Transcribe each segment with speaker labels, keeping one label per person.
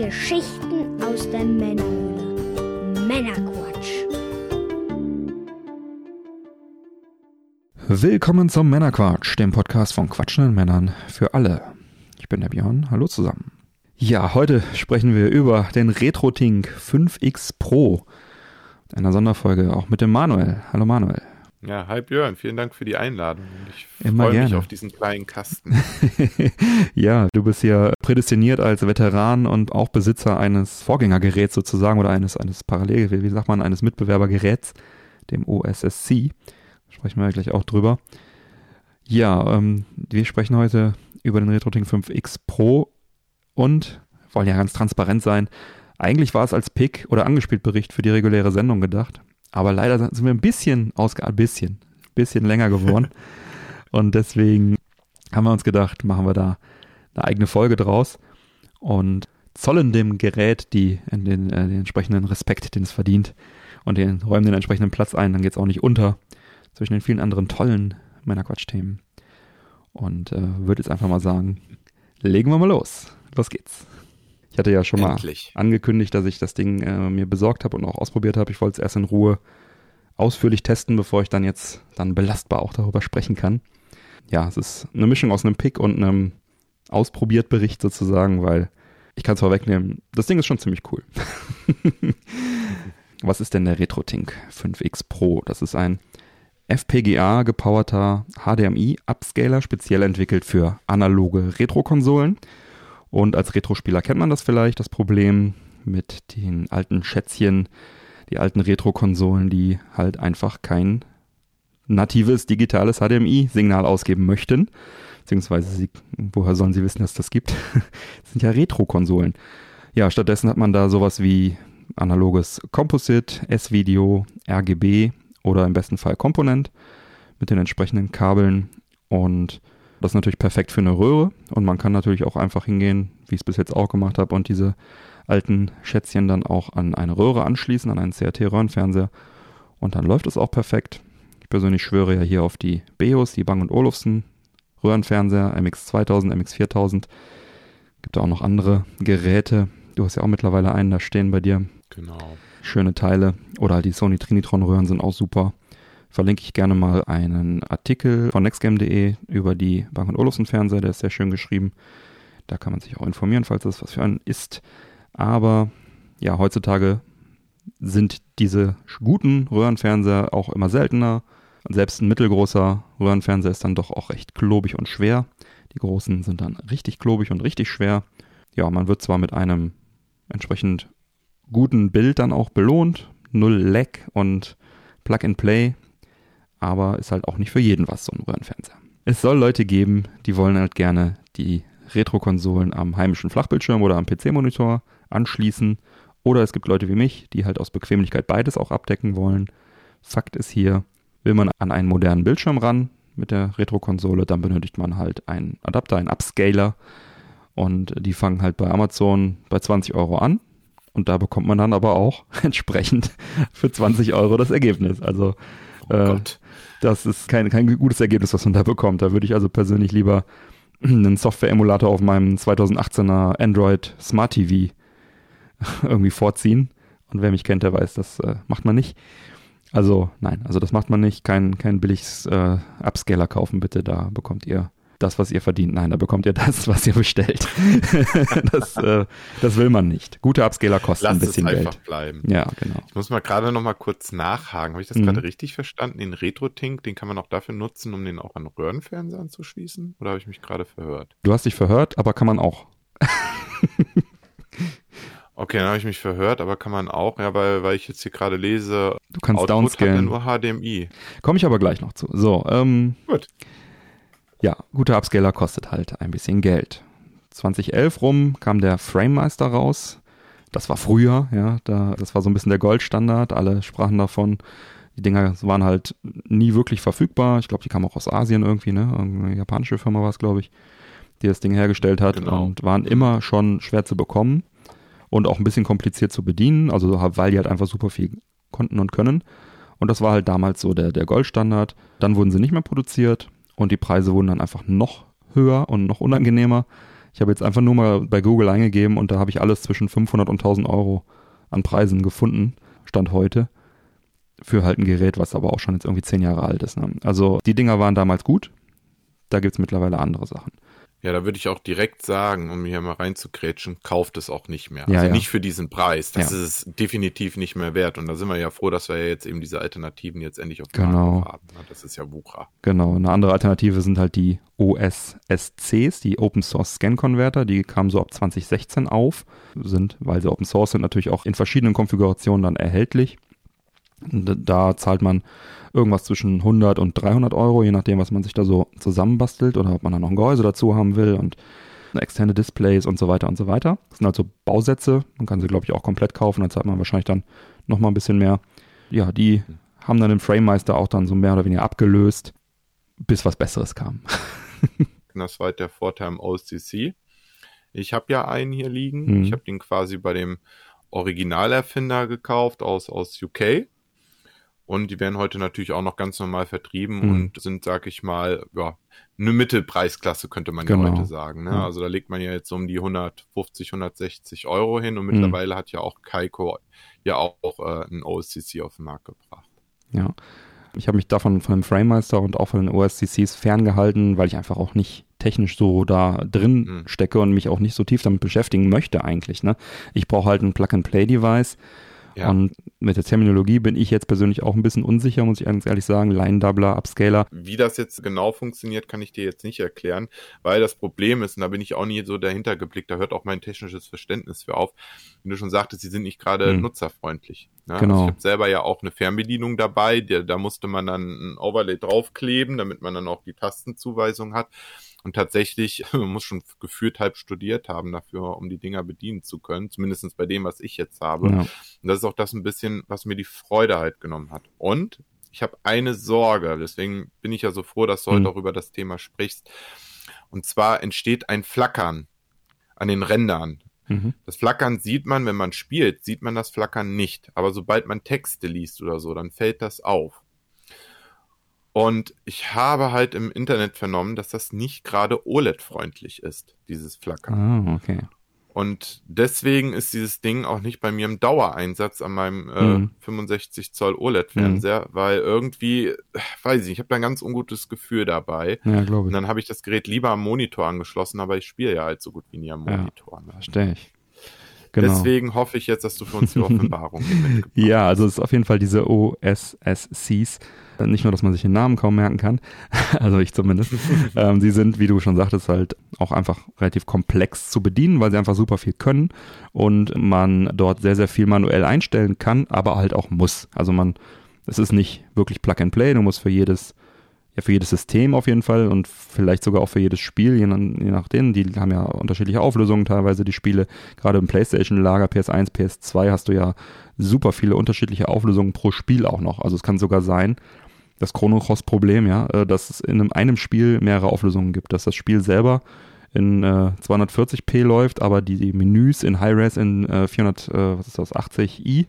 Speaker 1: Geschichten aus der Männerhöhle. Männerquatsch.
Speaker 2: Willkommen zum Männerquatsch, dem Podcast von quatschenden Männern für alle. Ich bin der Björn, hallo zusammen. Ja, heute sprechen wir über den RetroTink 5X Pro. Einer Sonderfolge auch mit dem Manuel. Hallo Manuel.
Speaker 3: Ja, hi Björn, vielen Dank für die Einladung. Ich
Speaker 2: Immer
Speaker 3: freue mich
Speaker 2: gerne.
Speaker 3: auf diesen kleinen Kasten.
Speaker 2: ja, du bist ja prädestiniert als Veteran und auch Besitzer eines Vorgängergeräts sozusagen oder eines, eines Parallel, wie sagt man, eines Mitbewerbergeräts, dem OSSC. Sprechen wir gleich auch drüber. Ja, ähm, wir sprechen heute über den RetroTink 5X Pro und wollen ja ganz transparent sein. Eigentlich war es als Pick oder angespielt Bericht für die reguläre Sendung gedacht. Aber leider sind wir ein bisschen ausgeartet, bisschen, bisschen länger geworden. und deswegen haben wir uns gedacht, machen wir da eine eigene Folge draus und zollen dem Gerät die, den, den, äh, den entsprechenden Respekt, den es verdient und den, räumen den entsprechenden Platz ein. Dann geht es auch nicht unter zwischen den vielen anderen tollen Männerquatsch-Themen. Und äh, würde jetzt einfach mal sagen, legen wir mal los. Los geht's. Ich hatte ja schon
Speaker 3: Endlich.
Speaker 2: mal angekündigt, dass ich das Ding äh, mir besorgt habe und auch ausprobiert habe. Ich wollte es erst in Ruhe ausführlich testen, bevor ich dann jetzt dann belastbar auch darüber sprechen kann. Ja, es ist eine Mischung aus einem Pick und einem Ausprobiert-Bericht sozusagen, weil ich kann es vorwegnehmen, das Ding ist schon ziemlich cool. Was ist denn der RetroTink 5X Pro? Das ist ein FPGA gepowerter HDMI-Upscaler, speziell entwickelt für analoge Retro-Konsolen. Und als Retro-Spieler kennt man das vielleicht, das Problem mit den alten Schätzchen, die alten Retro-Konsolen, die halt einfach kein natives digitales HDMI-Signal ausgeben möchten. Beziehungsweise, sie, woher sollen sie wissen, dass das gibt? das sind ja Retro-Konsolen. Ja, stattdessen hat man da sowas wie analoges Composite, S-Video, RGB oder im besten Fall Komponent mit den entsprechenden Kabeln und das ist natürlich perfekt für eine Röhre und man kann natürlich auch einfach hingehen, wie ich es bis jetzt auch gemacht habe und diese alten Schätzchen dann auch an eine Röhre anschließen, an einen CRT-Röhrenfernseher und dann läuft es auch perfekt. Ich persönlich schwöre ja hier auf die Beos, die Bang Olufsen Röhrenfernseher, MX2000, MX4000. Gibt auch noch andere Geräte. Du hast ja auch mittlerweile einen da stehen bei dir.
Speaker 3: Genau.
Speaker 2: Schöne Teile. Oder halt die Sony Trinitron Röhren sind auch super. Verlinke ich gerne mal einen Artikel von nextgame.de über die Bang Olufsen Fernseher. Der ist sehr schön geschrieben. Da kann man sich auch informieren, falls das was für einen ist. Aber ja, heutzutage sind diese guten Röhrenfernseher auch immer seltener. Und selbst ein mittelgroßer Röhrenfernseher ist dann doch auch recht klobig und schwer. Die großen sind dann richtig klobig und richtig schwer. Ja, man wird zwar mit einem entsprechend guten Bild dann auch belohnt, null Lag und Plug and Play, aber ist halt auch nicht für jeden was so ein Röhrenfernseher. Es soll Leute geben, die wollen halt gerne die Retro-Konsolen am heimischen Flachbildschirm oder am PC-Monitor anschließen. Oder es gibt Leute wie mich, die halt aus Bequemlichkeit beides auch abdecken wollen. Fakt ist hier, will man an einen modernen Bildschirm ran mit der Retro-Konsole, dann benötigt man halt einen Adapter, einen Upscaler. Und die fangen halt bei Amazon bei 20 Euro an. Und da bekommt man dann aber auch entsprechend für 20 Euro das Ergebnis. Also
Speaker 3: Oh
Speaker 2: äh,
Speaker 3: Gott.
Speaker 2: Das ist kein, kein gutes Ergebnis, was man da bekommt. Da würde ich also persönlich lieber einen Software-Emulator auf meinem 2018er Android Smart TV irgendwie vorziehen. Und wer mich kennt, der weiß, das äh, macht man nicht. Also nein, also das macht man nicht. Kein, kein billiges äh, Upscaler kaufen, bitte. Da bekommt ihr das, was ihr verdient. Nein, da bekommt ihr das, was ihr bestellt. das, äh, das will man nicht. Gute Upscaler kosten
Speaker 3: Lass
Speaker 2: ein bisschen
Speaker 3: es einfach
Speaker 2: Geld.
Speaker 3: bleiben.
Speaker 2: Ja, genau.
Speaker 3: Ich muss mal gerade noch mal kurz nachhaken. Habe ich das
Speaker 2: Mhm.
Speaker 3: gerade richtig verstanden? Den RetroTink, den kann man auch dafür nutzen, um den auch an Röhrenfernseher anzuschließen? Oder habe ich mich gerade verhört?
Speaker 2: Du hast dich verhört, aber kann man auch.
Speaker 3: Okay, dann habe ich mich verhört, aber kann man auch, ja, weil, weil ich jetzt hier gerade lese,
Speaker 2: Du kannst
Speaker 3: Output
Speaker 2: downscalen.
Speaker 3: nur HDMI.
Speaker 2: Komme ich aber gleich noch zu. So, ähm,
Speaker 3: Gut.
Speaker 2: Ja, guter Upscaler kostet halt ein bisschen Geld. 2011 rum kam der FrameMeister raus. Das war früher, ja, da, das war so ein bisschen der Goldstandard. Alle sprachen davon. Die Dinger waren halt nie wirklich verfügbar. Ich glaube, die kamen auch aus Asien irgendwie, ne? Irgendeine japanische Firma war es, glaube ich, die das Ding hergestellt hat
Speaker 3: Genau.
Speaker 2: und waren immer schon schwer zu bekommen und auch ein bisschen kompliziert zu bedienen, also weil die halt einfach super viel konnten und können. Und das war halt damals so der, der Goldstandard. Dann wurden sie nicht mehr produziert und die Preise wurden dann einfach noch höher und noch unangenehmer. Ich habe jetzt einfach nur mal bei Google eingegeben und da habe ich alles zwischen 500 und 1000 Euro an Preisen gefunden, Stand heute. Für halt ein Gerät, was aber auch schon jetzt irgendwie zehn Jahre alt ist. Ne? Also die Dinger waren damals gut. Da gibt es mittlerweile andere Sachen.
Speaker 3: Ja, da würde ich auch direkt sagen, um hier mal reinzugrätschen, kauft es auch nicht mehr.
Speaker 2: Ja,
Speaker 3: also
Speaker 2: ja.
Speaker 3: nicht für diesen Preis. Das
Speaker 2: Ja.
Speaker 3: ist es definitiv nicht mehr wert. Und da sind wir ja froh, dass wir ja jetzt eben diese Alternativen jetzt endlich auf dem
Speaker 2: Genau.
Speaker 3: Haben. ne? Das ist ja Wucher.
Speaker 2: Genau, eine andere Alternative sind halt die OSSCs, die Open Source Scan Converter, die kamen so ab 2016 auf, sind, weil sie Open Source sind, natürlich auch in verschiedenen Konfigurationen dann erhältlich. Da zahlt man irgendwas zwischen 100 und 300 Euro, je nachdem, was man sich da so zusammenbastelt oder ob man dann noch ein Gehäuse dazu haben will und externe Displays und so weiter und so weiter. Das sind also Bausätze, man kann sie, glaube ich, auch komplett kaufen, dann zahlt man wahrscheinlich dann nochmal ein bisschen mehr. Ja, die haben dann den FrameMeister auch dann so mehr oder weniger abgelöst, bis was Besseres kam.
Speaker 3: Das war halt der Vorteil am OCC. Ich habe ja einen hier liegen.
Speaker 2: Mhm.
Speaker 3: Ich habe den quasi bei dem Originalerfinder gekauft aus, aus UK. Und die werden heute natürlich auch noch ganz normal vertrieben
Speaker 2: Mhm.
Speaker 3: und sind, sag ich mal, ja, eine Mittelpreisklasse könnte man
Speaker 2: Genau.
Speaker 3: ja heute sagen. Ne?
Speaker 2: Ja.
Speaker 3: Also da legt man ja jetzt um die 150, 160 Euro hin und
Speaker 2: Mhm.
Speaker 3: mittlerweile hat ja auch Kaiko ja auch, äh, einen OCC auf den Markt gebracht.
Speaker 2: Ja. Ich habe mich davon von dem FrameMeister und auch von den OSCCs ferngehalten, weil ich einfach auch nicht technisch so da drin
Speaker 3: Mhm.
Speaker 2: stecke und mich auch nicht so tief damit beschäftigen möchte eigentlich. Ne? Ich brauche halt ein Plug-and-Play-Device
Speaker 3: Ja.
Speaker 2: und mit der Terminologie bin ich jetzt persönlich auch ein bisschen unsicher, muss ich ganz ehrlich sagen. Line-Doubler, Upscaler.
Speaker 3: Wie das jetzt genau funktioniert, kann ich dir jetzt nicht erklären, weil das Problem ist, und da bin ich auch nie so dahinter geblickt, da hört auch mein technisches Verständnis für auf. Wie du schon sagtest, sie sind nicht gerade
Speaker 2: Hm.
Speaker 3: nutzerfreundlich. Ne?
Speaker 2: Genau.
Speaker 3: Also ich habe selber ja auch eine Fernbedienung dabei, der, da musste man dann ein Overlay draufkleben, damit man dann auch die Tastenzuweisung hat. Und tatsächlich, man muss schon gefühlt halb studiert haben dafür, um die Dinger bedienen zu können, zumindest bei dem, was ich jetzt habe.
Speaker 2: Ja.
Speaker 3: Und das ist auch das ein bisschen, was mir die Freude halt genommen hat. Und ich habe eine Sorge, deswegen bin ich ja so froh, dass du
Speaker 2: Mhm.
Speaker 3: heute auch über das Thema sprichst. Und zwar entsteht ein Flackern an den Rändern.
Speaker 2: Mhm.
Speaker 3: Das Flackern sieht man, wenn man spielt, sieht man das Flackern nicht. Aber sobald man Texte liest oder so, dann fällt das auf. Und ich habe halt im Internet vernommen, dass das nicht gerade OLED-freundlich ist, dieses Flackern.
Speaker 2: Ah, okay.
Speaker 3: Und deswegen ist dieses Ding auch nicht bei mir im Dauereinsatz an meinem äh,
Speaker 2: Mhm.
Speaker 3: 65 Zoll OLED-Fernseher, weil irgendwie, weiß ich nicht, ich habe da ein ganz ungutes Gefühl dabei.
Speaker 2: Ja, glaube
Speaker 3: Und
Speaker 2: ich.
Speaker 3: dann habe ich das Gerät lieber am Monitor angeschlossen, aber ich spiele ja halt so gut wie nie am
Speaker 2: Ja.
Speaker 3: Monitor. Ne?
Speaker 2: Verstehe ich. Genau.
Speaker 3: Deswegen hoffe ich jetzt, dass du für uns die Offenbarung mitgebracht
Speaker 2: Ja, also es ist auf jeden Fall diese OSSCs. Nicht nur, dass man sich den Namen kaum merken kann, also ich zumindest. ähm, sie sind, wie du schon sagtest, halt auch einfach relativ komplex zu bedienen, weil sie einfach super viel können und man dort sehr, sehr viel manuell einstellen kann, aber halt auch muss. Also man, es ist nicht wirklich Plug and Play, du musst für jedes ja, für jedes System auf jeden Fall und vielleicht sogar auch für jedes Spiel, je, je nachdem. Die haben ja unterschiedliche Auflösungen teilweise, die Spiele. Gerade im PlayStation-Lager, PS1, PS2 hast du ja super viele unterschiedliche Auflösungen pro Spiel auch noch. Also es kann sogar sein, das Chrono Cross-Problem, ja, äh, dass es in einem, Spiel mehrere Auflösungen gibt, dass das Spiel selber in äh, 240p läuft, aber die, die Menüs in High-Res in äh, 400, äh, was ist das, 80i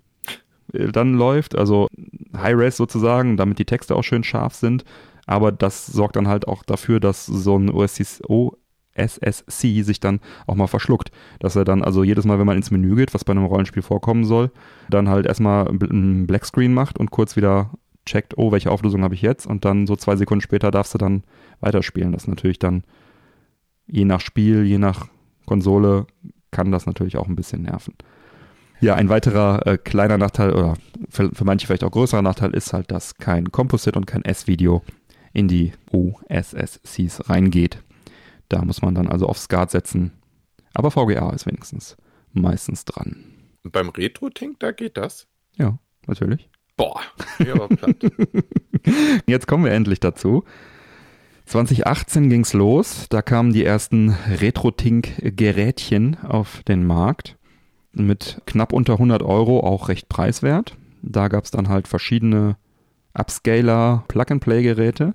Speaker 2: äh, dann läuft, also High-Res sozusagen, damit die Texte auch schön scharf sind. Aber das sorgt dann halt auch dafür, dass so ein OSC, OSSC sich dann auch mal verschluckt. Dass er dann also jedes Mal, wenn man ins Menü geht, was bei einem Rollenspiel vorkommen soll, dann halt erstmal ein Blackscreen macht und kurz wieder checkt, oh, welche Auflösung habe ich jetzt? Und dann so zwei Sekunden später darfst du dann weiterspielen. Das ist natürlich dann je nach Spiel, je nach Konsole kann das natürlich auch ein bisschen nerven. Ja, ein weiterer äh, kleiner Nachteil oder für, für manche vielleicht auch größerer Nachteil ist halt, dass kein Composite und kein S-Video in die OSSCs reingeht. Da muss man dann also auf SCART setzen. Aber VGA ist wenigstens meistens dran.
Speaker 3: Und beim Retro-Tink, da geht das.
Speaker 2: Ja, natürlich.
Speaker 3: Boah, ja, aber platt.
Speaker 2: Jetzt kommen wir endlich dazu. 2018 ging's los. Da kamen die ersten Retro-Tink-Gerätchen auf den Markt. Mit knapp unter 100 Euro, auch recht preiswert. Da gab's dann halt verschiedene Upscaler Plug-and-Play-Geräte.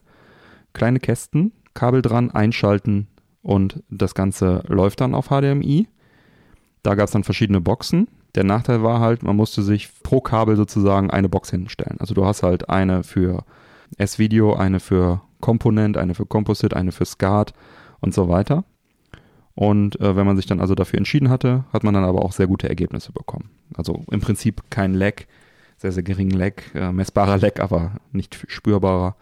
Speaker 2: Kleine Kästen, Kabel dran, einschalten und das Ganze läuft dann auf HDMI. Da gab's dann verschiedene Boxen. Der Nachteil war halt, man musste sich pro Kabel sozusagen eine Box hinstellen. Also du hast halt eine für S-Video, eine für Komponent, eine für Composite, eine für SCART und so weiter. Und äh, wenn man sich dann also dafür entschieden hatte, hat man dann aber auch sehr gute Ergebnisse bekommen. Also im Prinzip kein Lag, sehr, sehr geringen Lag, äh, messbarer Lag, aber nicht spürbarer.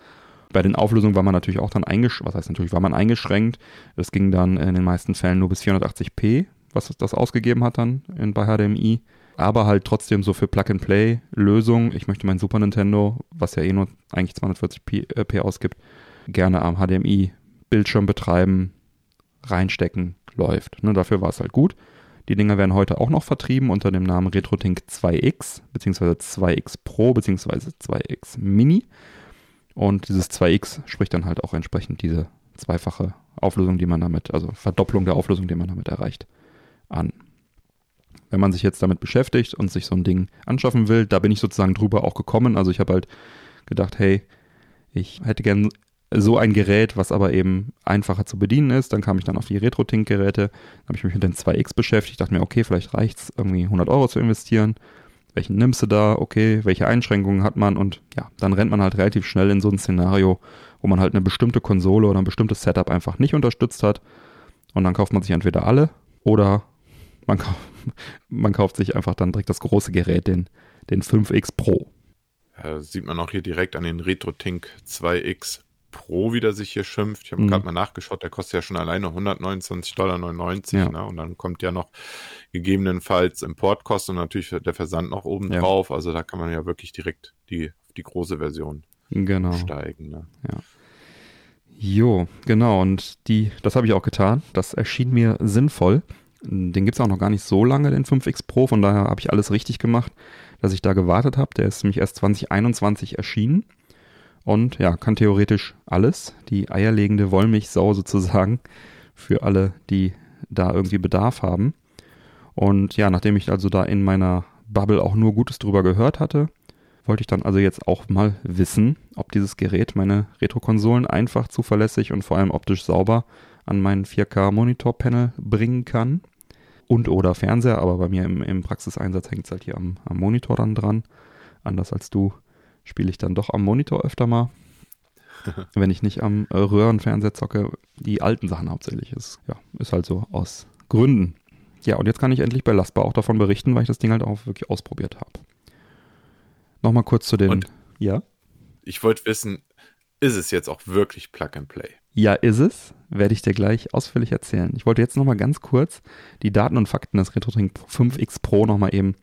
Speaker 2: Bei den Auflösungen war man natürlich auch dann eingeschränkt, was heißt natürlich, war man eingeschränkt. Es ging dann in den meisten Fällen nur bis 480p, was das ausgegeben hat dann in, bei HDMI. Aber halt trotzdem so für Plug-and-Play-Lösungen. Ich möchte mein Super Nintendo, was ja eh nur eigentlich 240p äh, ausgibt, gerne am HDMI-Bildschirm betreiben, reinstecken, läuft. Ne, dafür war es halt gut. Die Dinger werden heute auch noch vertrieben unter dem Namen RetroTink 2X, beziehungsweise 2X Pro, beziehungsweise 2X Mini. Und dieses 2X spricht dann halt auch entsprechend diese zweifache Auflösung, die man damit, also Verdopplung der Auflösung, die man damit erreicht, an. Wenn man sich jetzt damit beschäftigt und sich so ein Ding anschaffen will, da bin ich sozusagen drüber auch gekommen. Also ich habe halt gedacht, hey, ich hätte gern so ein Gerät, was aber eben einfacher zu bedienen ist. Dann kam ich dann auf die RetroTink-Geräte, habe ich mich mit den 2X beschäftigt, dachte mir, okay, vielleicht reicht es irgendwie 100 Euro zu investieren. Welchen nimmst du da? Okay, welche Einschränkungen hat man? Und ja, dann rennt man halt relativ schnell in so ein Szenario, wo man halt eine bestimmte Konsole oder ein bestimmtes Setup einfach nicht unterstützt hat. Und dann kauft man sich entweder alle oder man, kauft, man kauft sich einfach dann direkt das große Gerät, den, den 5X Pro.
Speaker 3: Ja, sieht man auch hier direkt an den RetroTink 2X Pro, wie der sich hier schimpft. Ich habe
Speaker 2: Mhm.
Speaker 3: gerade mal nachgeschaut, der kostet ja schon alleine 129,99 Dollar.
Speaker 2: Ja.
Speaker 3: Ne? Und dann kommt ja noch gegebenenfalls Importkosten und natürlich der Versand noch oben
Speaker 2: Ja.
Speaker 3: drauf. Also da kann man ja wirklich direkt die, die große Version
Speaker 2: Genau.
Speaker 3: steigen. Ne?
Speaker 2: Jo, genau. Und die, das habe ich auch getan. Das erschien mir sinnvoll. Den gibt es auch noch gar nicht so lange, den 5X Pro. Von daher habe ich alles richtig gemacht, dass ich da gewartet habe. Der ist nämlich erst 2021 erschienen. Und ja, kann theoretisch alles. Die eierlegende Wollmilchsau sozusagen für alle, die da irgendwie Bedarf haben. Und ja, nachdem ich also da in meiner Bubble auch nur Gutes drüber gehört hatte, wollte ich dann also jetzt auch mal wissen, ob dieses Gerät meine Retro-Konsolen einfach, zuverlässig und vor allem optisch sauber an meinen 4K-Monitor-Panel bringen kann. Und oder Fernseher, aber bei mir im, im Praxiseinsatz hängt es halt hier am, am Monitor dann dran. Anders als du spiele ich dann doch am Monitor öfter mal. wenn ich nicht am äh, Röhrenfernseher zocke, die alten Sachen hauptsächlich. Ist, ja, ist halt so aus Gründen. Ja, und jetzt kann ich endlich belastbar auch davon berichten, weil ich das Ding halt auch wirklich ausprobiert habe. Nochmal kurz zu den.
Speaker 3: Und?
Speaker 2: ja?
Speaker 3: Ich wollte wissen, ist es jetzt auch wirklich Plug and Play?
Speaker 2: Ja, ist es. Werde ich dir gleich ausführlich erzählen. Ich wollte jetzt nochmal ganz kurz die Daten und Fakten des RetroTink 5X Pro nochmal eben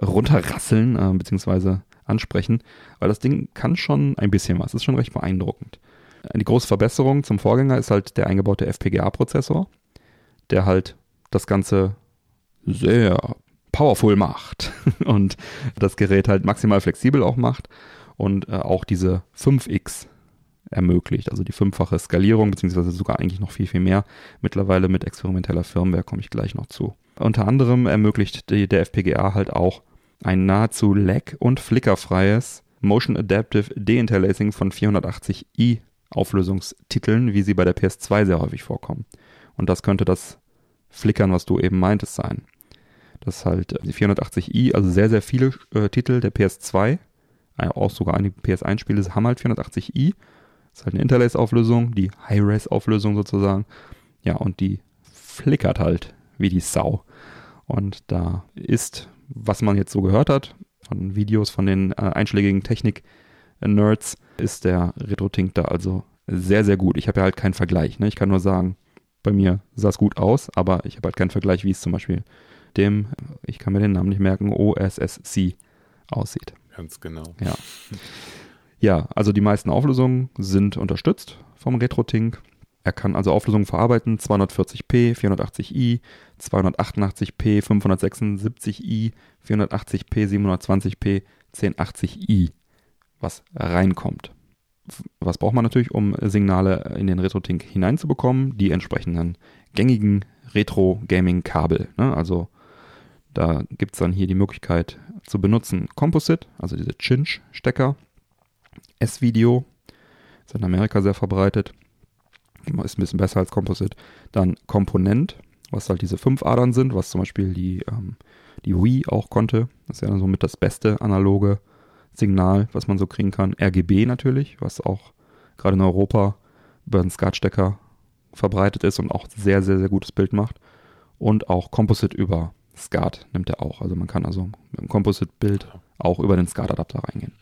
Speaker 2: runterrasseln, äh, beziehungsweise ansprechen, weil das Ding kann schon ein bisschen was. Ist schon recht beeindruckend. Die große Verbesserung zum Vorgänger ist halt der eingebaute FPGA-Prozessor, der halt das Ganze sehr powerful macht und das Gerät halt maximal flexibel auch macht und äh, auch diese 5X ermöglicht, also die fünffache Skalierung, beziehungsweise sogar eigentlich noch viel, viel mehr. Mittlerweile mit experimenteller Firmware komme ich gleich noch zu. Unter anderem ermöglicht die, der FPGA halt auch ein nahezu lag- und flickerfreies Motion Adaptive Deinterlacing von 480i Auflösungstiteln, wie sie bei der PS2 sehr häufig vorkommen. Und das könnte das Flickern, was du eben meintest, sein. Das ist halt äh, die 480i, also sehr, sehr viele äh, Titel der PS2, äh, auch sogar einige PS1-Spiele haben halt 480i. Das ist halt eine Interlace-Auflösung, die High-Res-Auflösung sozusagen. Ja, und die flickert halt wie die Sau. Und da ist, was man jetzt so gehört hat, von Videos von den äh, einschlägigen Technik-Nerds, ist der RetroTink da also sehr, sehr gut. Ich habe ja halt keinen Vergleich. Ne? Ich kann nur sagen, bei mir sah es gut aus, aber ich habe halt keinen Vergleich, wie es zum Beispiel dem, ich kann mir den Namen nicht merken, OSSC aussieht.
Speaker 3: Ganz genau.
Speaker 2: Ja. Ja, also die meisten Auflösungen sind unterstützt vom RetroTink. Er kann also Auflösungen verarbeiten, 240p, 480i, 288p, 576i, 480p, 720p, 1080i, was reinkommt. Was braucht man natürlich, um Signale in den RetroTink hineinzubekommen? Die entsprechenden gängigen Retro-Gaming-Kabel. Ne? Also da gibt es dann hier die Möglichkeit zu benutzen Composite, also diese Cinch-Stecker, S-Video, ist in Amerika sehr verbreitet, ist ein bisschen besser als Composite. Dann Komponent, was halt diese fünf Adern sind, was zum Beispiel die, ähm, die Wii auch konnte. Das ist ja dann somit das beste analoge Signal, was man so kriegen kann. RGB natürlich, was auch gerade in Europa über einen SCART-Stecker verbreitet ist und auch sehr, sehr, sehr gutes Bild macht. Und auch Composite über SCART nimmt er auch. Also man kann also mit dem Composite-Bild auch über den SCART-Adapter reingehen.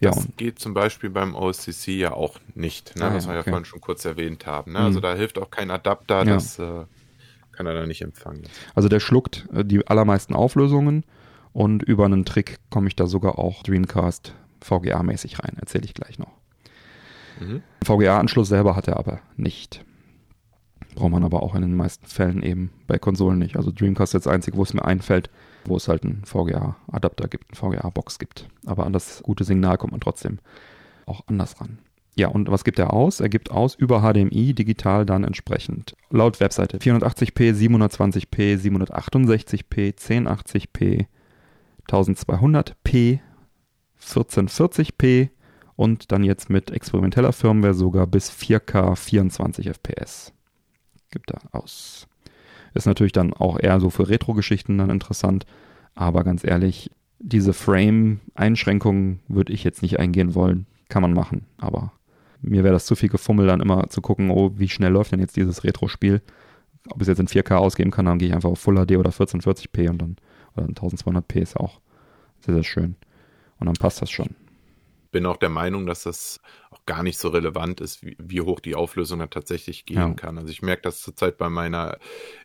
Speaker 3: Ja, das geht zum Beispiel beim OCC ja auch nicht, ne, ah, was wir ja vorhin schon kurz erwähnt haben. Ne? Also mhm. da hilft auch kein Adapter, ja. das äh, kann er da nicht empfangen.
Speaker 2: Also der schluckt äh, die allermeisten Auflösungen und über einen Trick komme ich da sogar auch Dreamcast VGA-mäßig rein, erzähle ich gleich noch. Mhm. VGA-Anschluss selber hat er aber nicht. Braucht man aber auch in den meisten Fällen eben bei Konsolen nicht. Also Dreamcast ist das einzige, wo es mir einfällt, wo es halt einen VGA-Adapter gibt, eine VGA-Box gibt. Aber an das gute Signal kommt man trotzdem auch anders ran. Ja, und was gibt er aus? Er gibt aus über HDMI digital dann entsprechend. Laut Webseite 480p, 720p, 768p, 1080p, 1200p, 1440p und dann jetzt mit experimenteller Firmware sogar bis 4K 24 FPS. Gibt er aus. Ist natürlich dann auch eher so für Retro-Geschichten dann interessant, aber ganz ehrlich, diese Frame-Einschränkungen würde ich jetzt nicht eingehen wollen. Kann man machen, aber mir wäre das zu viel Gefummel, dann immer zu gucken, oh, wie schnell läuft denn jetzt dieses Retro-Spiel. Ob es jetzt in 4K ausgeben kann, dann gehe ich einfach auf Full HD oder 1440p und dann oder 1200p ist auch sehr, sehr schön. Und dann passt das schon.
Speaker 3: Bin auch der Meinung, dass das gar nicht so relevant ist, wie, wie hoch die Auflösung da tatsächlich gehen ja. kann. Also ich merke das zurzeit bei meiner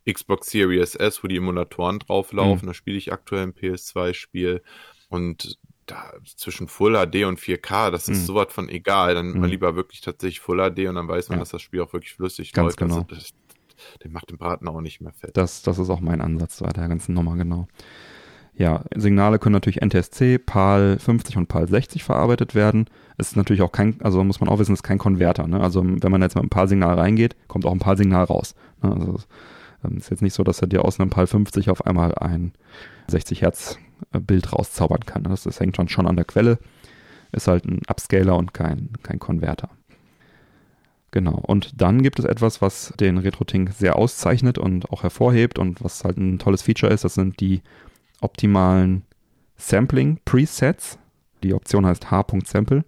Speaker 3: Xbox Series S, wo die Emulatoren drauflaufen. Mhm. Da spiele ich aktuell ein PS2-Spiel. Und da zwischen Full HD und 4K, das ist mhm. sowas von egal. Dann mhm. lieber wirklich tatsächlich Full HD und dann weiß man, ja. dass das Spiel auch wirklich flüssig
Speaker 2: Ganz
Speaker 3: läuft.
Speaker 2: Genau. Also
Speaker 3: das, der macht den Braten auch nicht mehr fett.
Speaker 2: Das, das ist auch mein Ansatz bei der ganzen Nummer, genau. Ja, Signale können natürlich NTSC, PAL 50 und PAL 60 verarbeitet werden. Es ist natürlich auch kein, also muss man auch wissen, es ist kein Konverter. Ne? Also wenn man jetzt mit einem PAL-Signal reingeht, kommt auch ein PAL-Signal raus. Ne? Also ähm, ist jetzt nicht so, dass er dir aus einem PAL 50 auf einmal ein 60 Hertz äh, Bild rauszaubern kann. Das, das hängt dann schon an der Quelle. Ist halt ein Upscaler und kein, kein Konverter. Genau. Und dann gibt es etwas, was den RetroTink sehr auszeichnet und auch hervorhebt und was halt ein tolles Feature ist. Das sind die optimalen Sampling-Presets. Die Option heißt h.sample.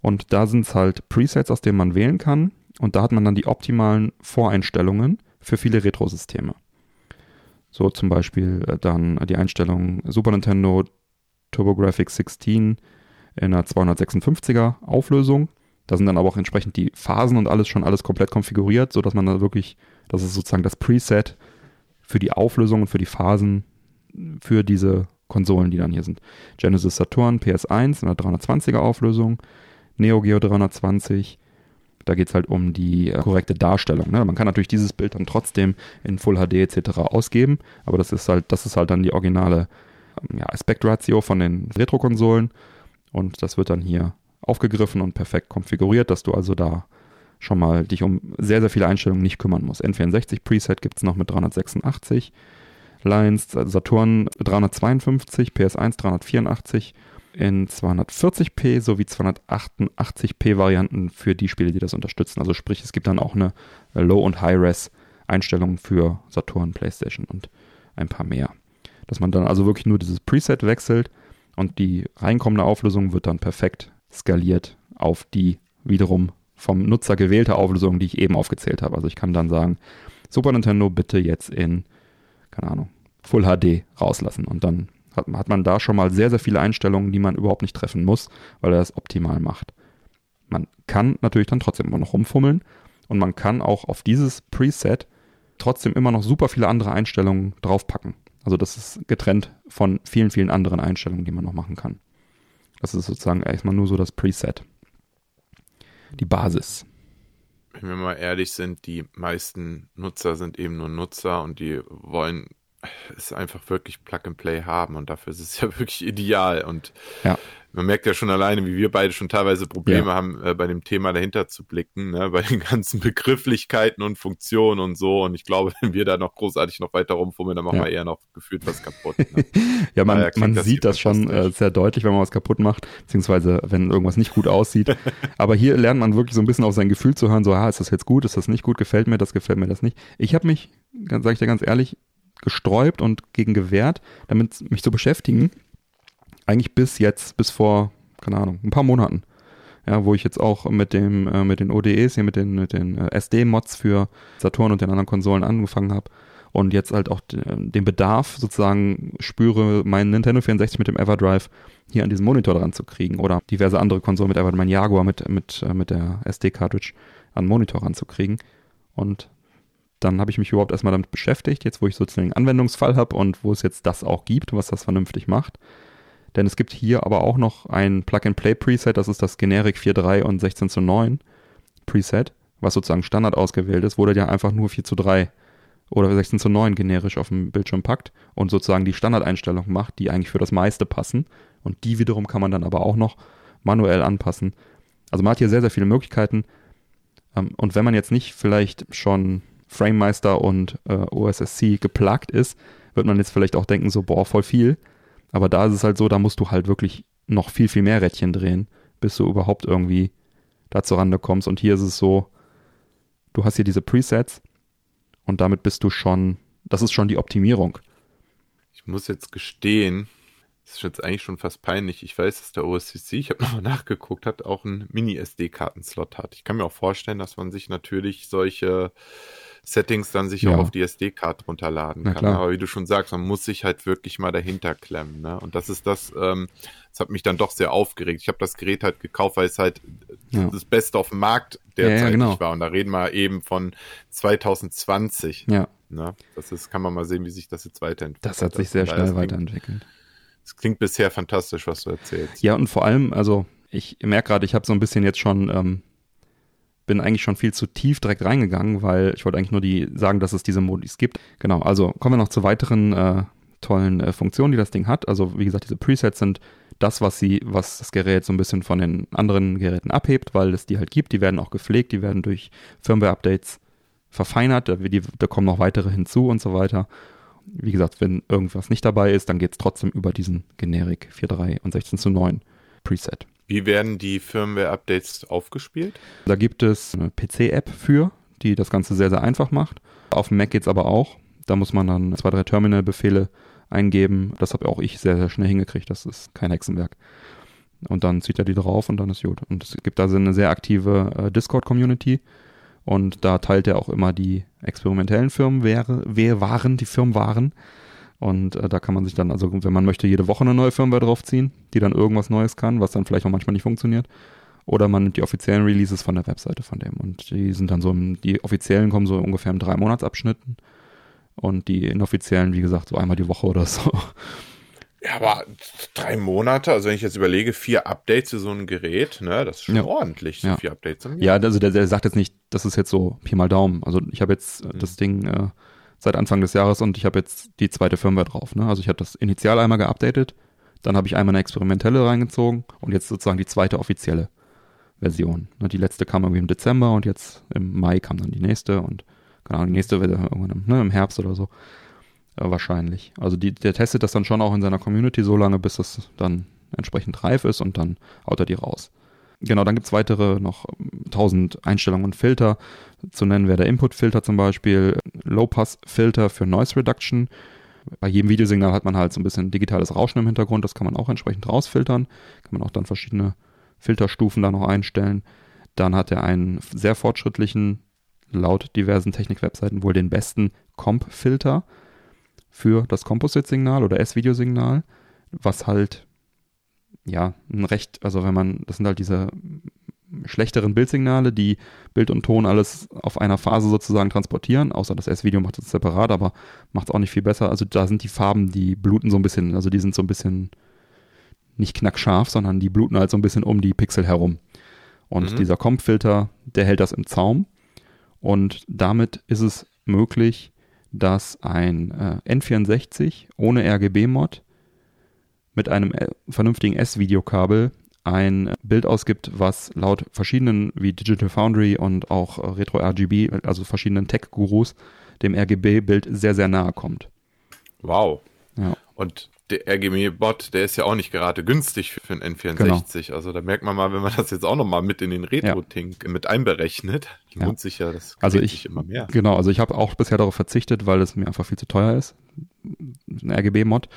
Speaker 2: Und da sind es halt Presets, aus denen man wählen kann. Und da hat man dann die optimalen Voreinstellungen für viele Retro-Systeme. So zum Beispiel äh, dann die Einstellung Super Nintendo TurboGrafx 16 in einer 256er Auflösung. Da sind dann aber auch entsprechend die Phasen und alles schon alles komplett konfiguriert, sodass man da wirklich, das ist sozusagen das Preset für die Auflösung und für die Phasen für diese Konsolen, die dann hier sind. Genesis Saturn PS1 in einer 320er Auflösung, Neo Geo 320, da geht es halt um die äh, korrekte Darstellung. Ne? Man kann natürlich dieses Bild dann trotzdem in Full HD etc. ausgeben, aber das ist halt, das ist halt dann die originale ähm, ja, Aspektratio von den Retro-Konsolen und das wird dann hier aufgegriffen und perfekt konfiguriert, dass du also da schon mal dich um sehr, sehr viele Einstellungen nicht kümmern musst. N64 Preset gibt es noch mit 386 Lines, Saturn 352, PS1 384 in 240p sowie 288p Varianten für die Spiele, die das unterstützen. Also sprich, es gibt dann auch eine Low- und High-Res-Einstellung für Saturn, PlayStation und ein paar mehr. Dass man dann also wirklich nur dieses Preset wechselt und die reinkommende Auflösung wird dann perfekt skaliert auf die wiederum vom Nutzer gewählte Auflösung, die ich eben aufgezählt habe. Also ich kann dann sagen, Super Nintendo bitte jetzt in, keine Ahnung, Full HD rauslassen und dann hat, hat man da schon mal sehr, sehr viele Einstellungen, die man überhaupt nicht treffen muss, weil er das optimal macht. Man kann natürlich dann trotzdem immer noch rumfummeln und man kann auch auf dieses Preset trotzdem immer noch super viele andere Einstellungen draufpacken. Also das ist getrennt von vielen, vielen anderen Einstellungen, die man noch machen kann. Das ist sozusagen erstmal nur so das Preset. Die Basis.
Speaker 3: Wenn wir mal ehrlich sind, die meisten Nutzer sind eben nur Nutzer und die wollen es einfach wirklich Plug and Play haben und dafür ist es ja wirklich ideal und
Speaker 2: ja.
Speaker 3: man merkt ja schon alleine, wie wir beide schon teilweise Probleme ja. haben, äh, bei dem Thema dahinter zu blicken, ne, bei den ganzen Begrifflichkeiten und Funktionen und so und ich glaube, wenn wir da noch großartig noch weiter rumfummeln, dann machen ja. wir eher noch gefühlt was kaputt. Ne?
Speaker 2: ja, man, man das sieht das schon äh, sehr deutlich, wenn man was kaputt macht, beziehungsweise wenn irgendwas nicht gut aussieht, aber hier lernt man wirklich so ein bisschen auf sein Gefühl zu hören, so, ah, ist das jetzt gut, ist das nicht gut, gefällt mir das, gefällt mir das nicht. Ich habe mich, sage ich dir ganz ehrlich, gesträubt und gegen gewehrt, damit mich zu beschäftigen. Eigentlich bis jetzt, bis vor, keine Ahnung, ein paar Monaten. ja, wo ich jetzt auch mit dem, äh, mit den ODEs, hier mit den, mit den äh, SD-Mods für Saturn und den anderen Konsolen angefangen habe und jetzt halt auch den Bedarf sozusagen spüre, meinen Nintendo 64 mit dem Everdrive hier an diesen Monitor dran zu kriegen oder diverse andere Konsolen mit Everdrive, mein Jaguar mit, mit, äh, mit der SD-Cartridge an den Monitor ranzukriegen. Und dann habe ich mich überhaupt erstmal damit beschäftigt, jetzt wo ich sozusagen einen Anwendungsfall habe und wo es jetzt das auch gibt, was das vernünftig macht. Denn es gibt hier aber auch noch ein Plug-and-Play-Preset, das ist das Generic 4.3 und 16 zu 9 Preset, was sozusagen Standard ausgewählt ist, wo der ja einfach nur 4 zu 3 oder 16 zu 9 generisch auf dem Bildschirm packt und sozusagen die Standardeinstellungen macht, die eigentlich für das meiste passen. Und die wiederum kann man dann aber auch noch manuell anpassen. Also man hat hier sehr, sehr viele Möglichkeiten. Ähm, und wenn man jetzt nicht vielleicht schon FrameMeister und äh, OSSC geplagt ist, wird man jetzt vielleicht auch denken, so, boah, voll viel. Aber da ist es halt so, da musst du halt wirklich noch viel, viel mehr Rädchen drehen, bis du überhaupt irgendwie da zur Rande kommst. Und hier ist es so, du hast hier diese Presets und damit bist du schon, das ist schon die Optimierung.
Speaker 3: Ich muss jetzt gestehen, das ist jetzt eigentlich schon fast peinlich. Ich weiß, dass der OSCC, ich habe nochmal nachgeguckt, hat auch einen Mini-SD-Kartenslot hat. Ich kann mir auch vorstellen, dass man sich natürlich solche Settings dann sich ja. auch auf die SD-Karte runterladen kann. Aber wie du schon sagst, man muss sich halt wirklich mal dahinter klemmen. Ne? Und das ist das, ähm, das hat mich dann doch sehr aufgeregt. Ich habe das Gerät halt gekauft, weil es halt ja. das Beste auf dem Markt derzeit ja, genau. war. Und da reden wir eben von 2020.
Speaker 2: Ja.
Speaker 3: Ne? Das ist, kann man mal sehen, wie sich das jetzt weiterentwickelt.
Speaker 2: Das hat sich sehr schnell weiterentwickelt.
Speaker 3: Es klingt bisher fantastisch, was du erzählst.
Speaker 2: Ja, und vor allem, also ich merke gerade, ich habe so ein bisschen jetzt schon ähm, bin eigentlich schon viel zu tief direkt reingegangen, weil ich wollte eigentlich nur die sagen, dass es diese Modis gibt. Genau, also kommen wir noch zu weiteren äh, tollen äh, Funktionen, die das Ding hat. Also wie gesagt, diese Presets sind das, was sie, was das Gerät so ein bisschen von den anderen Geräten abhebt, weil es die halt gibt. Die werden auch gepflegt, die werden durch Firmware-Updates verfeinert, da, die, da kommen noch weitere hinzu und so weiter. Wie gesagt, wenn irgendwas nicht dabei ist, dann geht es trotzdem über diesen Generic 4.3 und 16 zu 9 Preset.
Speaker 3: Wie werden die Firmware-Updates aufgespielt?
Speaker 2: Da gibt es eine PC-App für, die das Ganze sehr, sehr einfach macht. Auf dem Mac geht es aber auch. Da muss man dann zwei, drei Terminal-Befehle eingeben. Das habe auch ich sehr, sehr schnell hingekriegt. Das ist kein Hexenwerk. Und dann zieht er die drauf und dann ist gut. Und es gibt also eine sehr aktive äh, Discord-Community. Und da teilt er auch immer die experimentellen Firmware, Waren, die Firmwaren und äh, da kann man sich dann, also wenn man möchte, jede Woche eine neue Firmware draufziehen, die dann irgendwas Neues kann, was dann vielleicht auch manchmal nicht funktioniert. Oder man nimmt die offiziellen Releases von der Webseite von dem. Und die sind dann so, im, die offiziellen kommen so ungefähr in drei Monatsabschnitten. Und die inoffiziellen, wie gesagt, so einmal die Woche oder so.
Speaker 3: Ja, aber drei Monate, also wenn ich jetzt überlege, vier Updates für so ein Gerät, ne, das ist schon ja. ordentlich, so
Speaker 2: ja.
Speaker 3: vier Updates.
Speaker 2: Ja, also der, der sagt jetzt nicht, das ist jetzt so Pi mal Daumen. Also ich habe jetzt mhm. das Ding äh, seit Anfang des Jahres und ich habe jetzt die zweite Firmware drauf. Ne? Also ich habe das initial einmal geupdatet, dann habe ich einmal eine experimentelle reingezogen und jetzt sozusagen die zweite offizielle Version. Ne? Die letzte kam irgendwie im Dezember und jetzt im Mai kam dann die nächste und keine Ahnung, die nächste wird irgendwann im, ne, im Herbst oder so. Äh, wahrscheinlich. Also die, der testet das dann schon auch in seiner Community so lange, bis es dann entsprechend reif ist und dann haut er die raus. Genau, dann gibt's weitere noch 1000 ähm, Einstellungen und Filter. Zu nennen wäre der Input-Filter zum Beispiel, Low-Pass-Filter für Noise Reduction. Bei jedem Videosignal hat man halt so ein bisschen digitales Rauschen im Hintergrund, das kann man auch entsprechend rausfiltern. Kann man auch dann verschiedene Filterstufen da noch einstellen. Dann hat er einen sehr fortschrittlichen, laut diversen Technik-Webseiten wohl den besten Comp-Filter für das Composite-Signal oder S-Videosignal, was halt ja, ein Recht, also wenn man, das sind halt diese schlechteren Bildsignale, die Bild und Ton alles auf einer Phase sozusagen transportieren, außer das S-Video macht es separat, aber macht es auch nicht viel besser. Also da sind die Farben, die bluten so ein bisschen, also die sind so ein bisschen nicht knackscharf, sondern die bluten halt so ein bisschen um die Pixel herum. Und mhm. dieser Comp-Filter, der hält das im Zaum. Und damit ist es möglich, dass ein äh, N64 ohne RGB-Mod mit einem äh, vernünftigen S-Videokabel ein Bild ausgibt, was laut verschiedenen wie Digital Foundry und auch Retro RGB, also verschiedenen Tech-Gurus, dem RGB-Bild sehr, sehr nahe kommt.
Speaker 3: Wow. Ja. Und der RGB-Bot, der ist ja auch nicht gerade günstig für einen N64. Genau. Also da merkt man mal, wenn man das jetzt auch nochmal mit in den Retro-Tink ja. mit einberechnet, lohnt ja. sich ja das
Speaker 2: also ich, immer mehr. Genau, also ich habe auch bisher darauf verzichtet, weil es mir einfach viel zu teuer ist, ein RGB-Mod.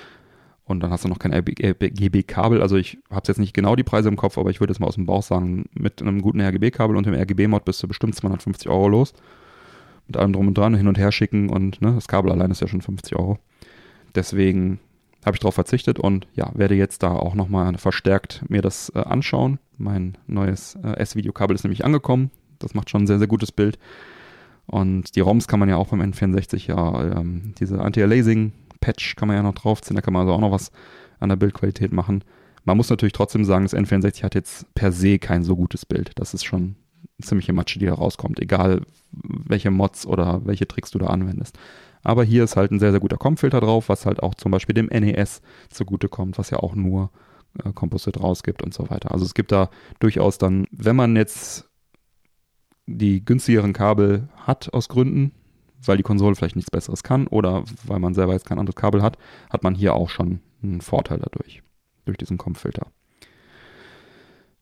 Speaker 2: Und dann hast du noch kein RGB-Kabel. Also ich habe jetzt nicht genau die Preise im Kopf, aber ich würde jetzt mal aus dem Bauch sagen, mit einem guten RGB-Kabel und dem RGB-Mod bist du bestimmt 250 Euro los. Mit allem drum und dran hin und her schicken und ne, das Kabel allein ist ja schon 50 Euro. Deswegen habe ich darauf verzichtet und ja, werde jetzt da auch nochmal verstärkt mir das äh, anschauen. Mein neues äh, S-Video-Kabel ist nämlich angekommen. Das macht schon ein sehr, sehr gutes Bild. Und die ROMs kann man ja auch beim N64 ja, ähm, diese Anti-Aliasing-Patch kann man ja noch draufziehen, da kann man also auch noch was an der Bildqualität machen. Man muss natürlich trotzdem sagen, das N64 hat jetzt per se kein so gutes Bild. Das ist schon ziemliche Matsche, die da rauskommt, egal welche Mods oder welche Tricks du da anwendest. Aber hier ist halt ein sehr, sehr guter Com-Filter drauf, was halt auch zum Beispiel dem NES zugutekommt, was ja auch nur äh, Composite rausgibt und so weiter. Also es gibt da durchaus dann, wenn man jetzt die günstigeren Kabel hat aus Gründen, weil die Konsole vielleicht nichts Besseres kann oder weil man selber jetzt kein anderes Kabel hat, hat man hier auch schon einen Vorteil dadurch, durch diesen Com-Filter.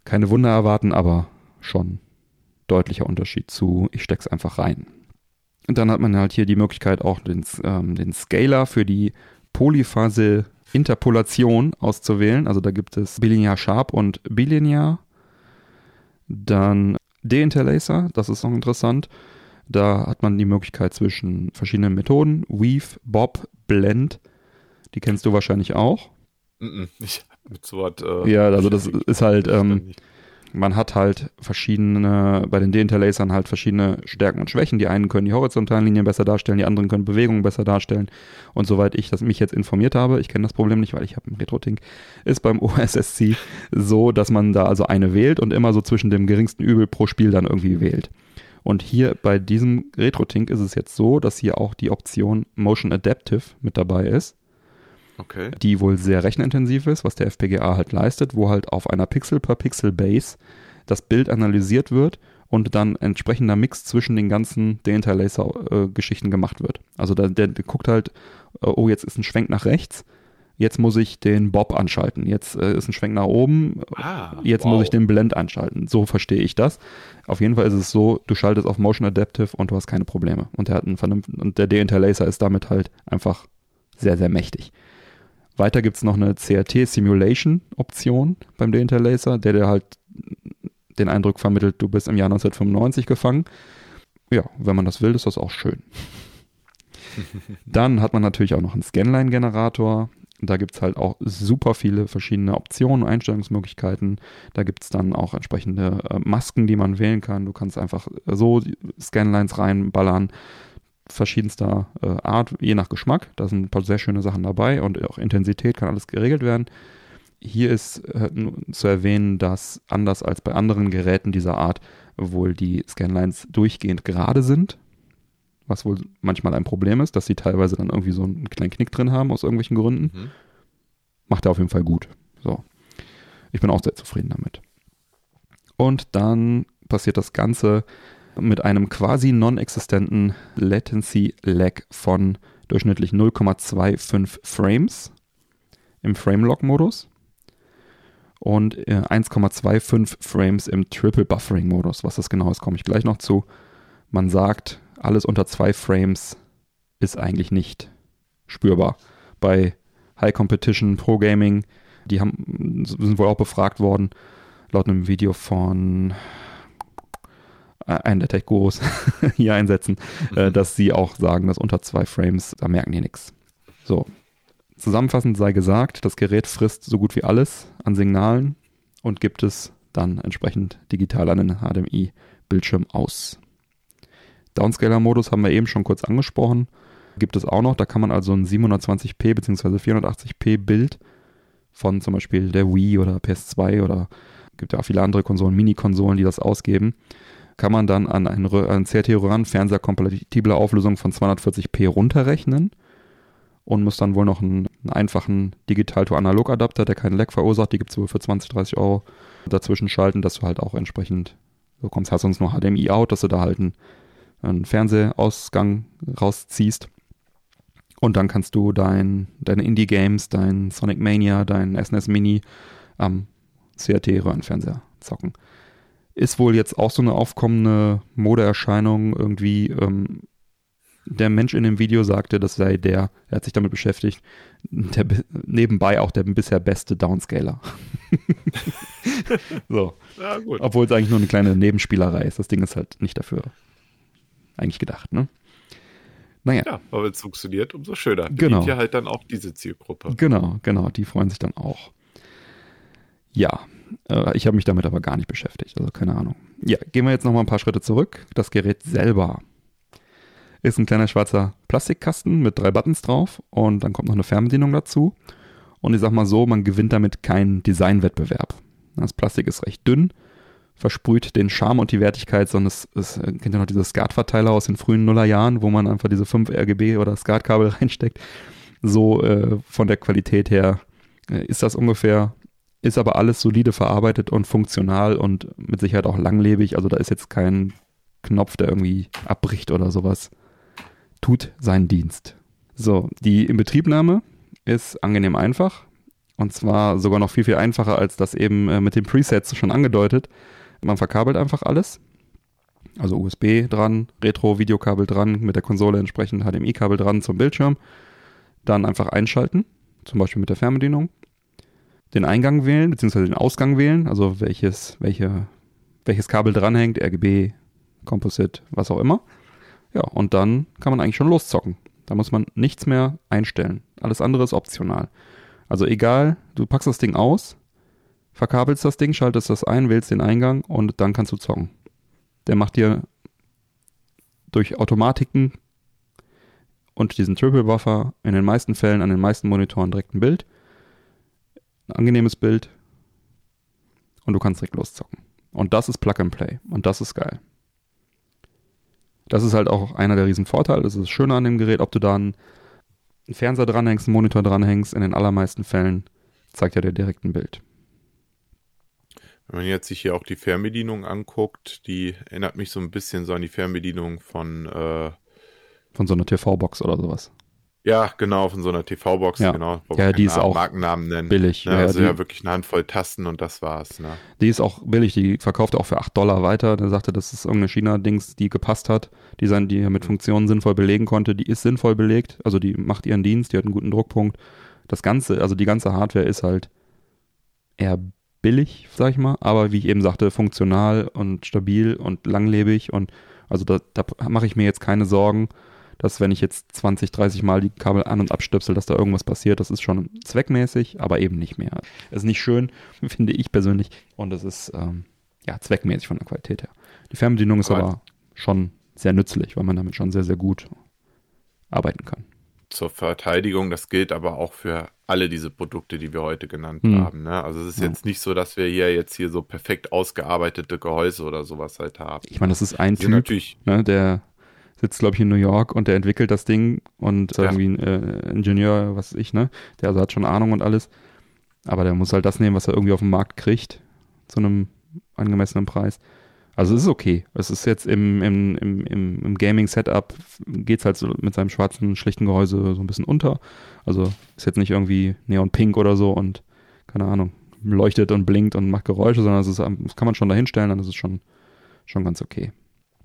Speaker 2: Keine Wunder erwarten, aber schon deutlicher Unterschied zu, ich steck's einfach rein. Und dann hat man halt hier die Möglichkeit, auch den, ähm, den Scaler für die Polyphase-Interpolation auszuwählen. Also da gibt es Bilinear Sharp und Bilinear. Dann Deinterlacer, das ist noch interessant. Da hat man die Möglichkeit zwischen verschiedenen Methoden. Weave, Bob, Blend. Die kennst du wahrscheinlich auch.
Speaker 3: Ich mit so Wort. Äh,
Speaker 2: ja, also das ist halt, ähm, man hat halt verschiedene, bei den Deinterlacern halt verschiedene Stärken und Schwächen. Die einen können die horizontalen Linien besser darstellen, die anderen können Bewegungen besser darstellen. Und soweit ich das mich jetzt informiert habe, ich kenne das Problem nicht, weil ich habe einen Retro-Tink, ist beim OSSC so, dass man da also eine wählt und immer so zwischen dem geringsten Übel pro Spiel dann irgendwie wählt. Und hier bei diesem Retro-Tink ist es jetzt so, dass hier auch die Option Motion Adaptive mit dabei ist.
Speaker 3: Okay.
Speaker 2: die wohl sehr rechenintensiv ist, was der FPGA halt leistet, wo halt auf einer Pixel-per-Pixel-Base das Bild analysiert wird und dann entsprechender Mix zwischen den ganzen Deinterlacer-Geschichten gemacht wird. Also der, der, der guckt halt, äh, oh, jetzt ist ein Schwenk nach rechts, jetzt muss ich den Bob anschalten, jetzt äh, ist ein Schwenk nach oben,
Speaker 3: Ah,
Speaker 2: jetzt
Speaker 3: wow.
Speaker 2: muss ich den Blend anschalten. So verstehe ich das. Auf jeden Fall ist es so, du schaltest auf Motion Adaptive und du hast keine Probleme. Und der hat einen vernünftigen, und der Deinterlacer ist damit halt einfach sehr, sehr mächtig. Weiter gibt es noch eine CRT Simulation Option beim Deinterlacer, der dir halt den Eindruck vermittelt, du bist im Jahr 1995 gefangen. Ja, wenn man das will, ist das auch schön. Dann hat man natürlich auch noch einen Scanline-Generator. Da gibt es halt auch super viele verschiedene Optionen, Einstellungsmöglichkeiten. Da gibt es dann auch entsprechende äh, Masken, die man wählen kann. Du kannst einfach so die Scanlines reinballern, verschiedenster äh, Art, je nach Geschmack. Da sind ein paar sehr schöne Sachen dabei und auch Intensität kann alles geregelt werden. Hier ist äh, zu erwähnen, dass anders als bei anderen Geräten dieser Art wohl die Scanlines durchgehend gerade sind, was wohl manchmal ein Problem ist, dass sie teilweise dann irgendwie so einen kleinen Knick drin haben aus irgendwelchen Gründen.
Speaker 3: Mhm.
Speaker 2: Macht er auf jeden Fall gut. So. Ich bin auch sehr zufrieden damit. Und dann passiert das Ganze mit einem quasi non-existenten Latency Lag von durchschnittlich 0,25 Frames im Frame-Lock-Modus und äh, 1,25 Frames im Triple Buffering-Modus. Was das genau ist, komme ich gleich noch zu. Man sagt, alles unter zwei Frames ist eigentlich nicht spürbar. Bei High Competition Pro Gaming, die haben, sind wohl auch befragt worden, laut einem Video von einen der Tech-Gurus hier einsetzen, äh, dass sie auch sagen, dass unter zwei Frames, da merken die nichts. So. Zusammenfassend sei gesagt, das Gerät frisst so gut wie alles an Signalen und gibt es dann entsprechend digital an den HDMI-Bildschirm aus. Downscaler-Modus haben wir eben schon kurz angesprochen. Gibt es auch noch, da kann man also ein 720p bzw. 480p Bild von zum Beispiel der Wii oder PS2 oder gibt ja auch viele andere Konsolen, Mini-Konsolen, die das ausgeben, kann man dann an einen, einen CRT-Röhren-Fernseher kompatible Auflösung von 240p runterrechnen und muss dann wohl noch einen, einen einfachen Digital-to-Analog-Adapter, der keinen Lag verursacht, die gibt es wohl für 20, 30 Euro dazwischen schalten, dass du halt auch entsprechend, du kommst, hast sonst noch HDMI out, dass du da halt einen, einen Fernsehausgang rausziehst. Und dann kannst du dein, deine Indie-Games, dein Sonic Mania, dein SNES Mini am CRT-Röhrenfernseher zocken. Ist wohl jetzt auch so eine aufkommende Modeerscheinung irgendwie. Ähm, der Mensch in dem Video sagte, das sei der, er hat sich damit beschäftigt, der nebenbei auch der bisher beste Downscaler. so. Ja, Obwohl es eigentlich nur eine kleine Nebenspielerei ist. Das Ding ist halt nicht dafür eigentlich gedacht, ne?
Speaker 3: Naja. Ja, aber wenn es funktioniert, umso schöner.
Speaker 2: Genau.
Speaker 3: ja halt dann auch diese Zielgruppe.
Speaker 2: Genau, genau. Die freuen sich dann auch. Ja, äh, ich habe mich damit aber gar nicht beschäftigt, also keine Ahnung. Ja, gehen wir jetzt nochmal ein paar Schritte zurück. Das Gerät selber ist ein kleiner schwarzer Plastikkasten mit drei Buttons drauf und dann kommt noch eine Fernbedienung dazu. Und ich sag mal so, man gewinnt damit keinen Designwettbewerb. Das Plastik ist recht dünn, versprüht den Charme und die Wertigkeit, sondern es, es äh, kennt ihr noch diese SCART-Verteiler aus den frühen Nullerjahren, wo man einfach diese 5 RGB oder SCART-Kabel reinsteckt. So äh, von der Qualität her äh, ist das ungefähr, ist aber alles solide verarbeitet und funktional und mit Sicherheit auch langlebig. Also da ist jetzt kein Knopf, der irgendwie abbricht oder sowas tut seinen Dienst. So, die Inbetriebnahme ist angenehm einfach. Und zwar sogar noch viel, viel einfacher als das eben äh, mit den Presets schon angedeutet. Man verkabelt einfach alles. Also USB dran, Retro-Videokabel dran, mit der Konsole entsprechend HDMI-Kabel dran zum Bildschirm. Dann einfach einschalten, zum Beispiel mit der Fernbedienung. Den Eingang wählen, beziehungsweise den Ausgang wählen, also welches, welche, welches Kabel dranhängt, RGB, Composite, was auch immer. Ja, und dann kann man eigentlich schon loszocken. Da muss man nichts mehr einstellen. Alles andere ist optional. Also egal, du packst das Ding aus, verkabelst das Ding, schaltest das ein, wählst den Eingang und dann kannst du zocken. Der macht dir durch Automatiken und diesen Triple Buffer in den meisten Fällen an den meisten Monitoren direkt ein Bild. Ein angenehmes Bild. Und du kannst direkt loszocken. Und das ist Plug and Play. Und das ist geil. Das ist halt auch einer der riesen Vorteile. Das ist das Schöne an dem Gerät, ob du da einen, Fernseher dranhängst, einen Monitor dranhängst, in den allermeisten Fällen zeigt er dir direkt ein Bild.
Speaker 3: Wenn man jetzt sich hier auch die Fernbedienung anguckt, die erinnert mich so ein bisschen so an die Fernbedienung von äh,
Speaker 2: von so einer TV-Box oder sowas.
Speaker 3: Ja, genau, von so einer TV-Box,
Speaker 2: ja.
Speaker 3: genau.
Speaker 2: Ja, die ist auch
Speaker 3: Markennamen nennen.
Speaker 2: billig.
Speaker 3: Ne?
Speaker 2: Ja,
Speaker 3: also ja wirklich eine Handvoll Tasten und das war's. Ne?
Speaker 2: Die ist auch billig, die verkauft auch für 8 Dollar weiter. Der sagte, das ist irgendeine China-Dings, die gepasst hat, die, sein, die er mit Funktionen sinnvoll belegen konnte. Die ist sinnvoll belegt, also die macht ihren Dienst, die hat einen guten Druckpunkt. Das Ganze, also die ganze Hardware ist halt eher billig, sag ich mal, aber wie ich eben sagte, funktional und stabil und langlebig und also da, da mache ich mir jetzt keine Sorgen dass wenn ich jetzt 20, 30 Mal die Kabel an- und abstöpsel, dass da irgendwas passiert. Das ist schon zweckmäßig, aber eben nicht mehr. Das ist nicht schön, finde ich persönlich. Und es ist ähm, ja zweckmäßig von der Qualität her. Die Fernbedienung ist aber, aber schon sehr nützlich, weil man damit schon sehr, sehr gut arbeiten kann.
Speaker 3: Zur Verteidigung, das gilt aber auch für alle diese Produkte, die wir heute genannt hm. haben. Ne? Also es ist ja. jetzt nicht so, dass wir hier jetzt hier so perfekt ausgearbeitete Gehäuse oder sowas halt haben.
Speaker 2: Ich meine, das ist ein Typ, ne, der sitzt, glaube ich, in New York und der entwickelt das Ding und ja. irgendwie ein äh, Ingenieur, was weiß ich, ne? Der also hat schon Ahnung und alles. Aber der muss halt das nehmen, was er irgendwie auf dem Markt kriegt, zu einem angemessenen Preis. Also es ist okay. Es ist jetzt im, im, im, im, Gaming-Setup geht es halt so mit seinem schwarzen, schlichten Gehäuse so ein bisschen unter. Also ist jetzt nicht irgendwie Neon-Pink oder so und keine Ahnung, leuchtet und blinkt und macht Geräusche, sondern es ist, das kann man schon dahinstellen, dann ist es schon, schon ganz okay.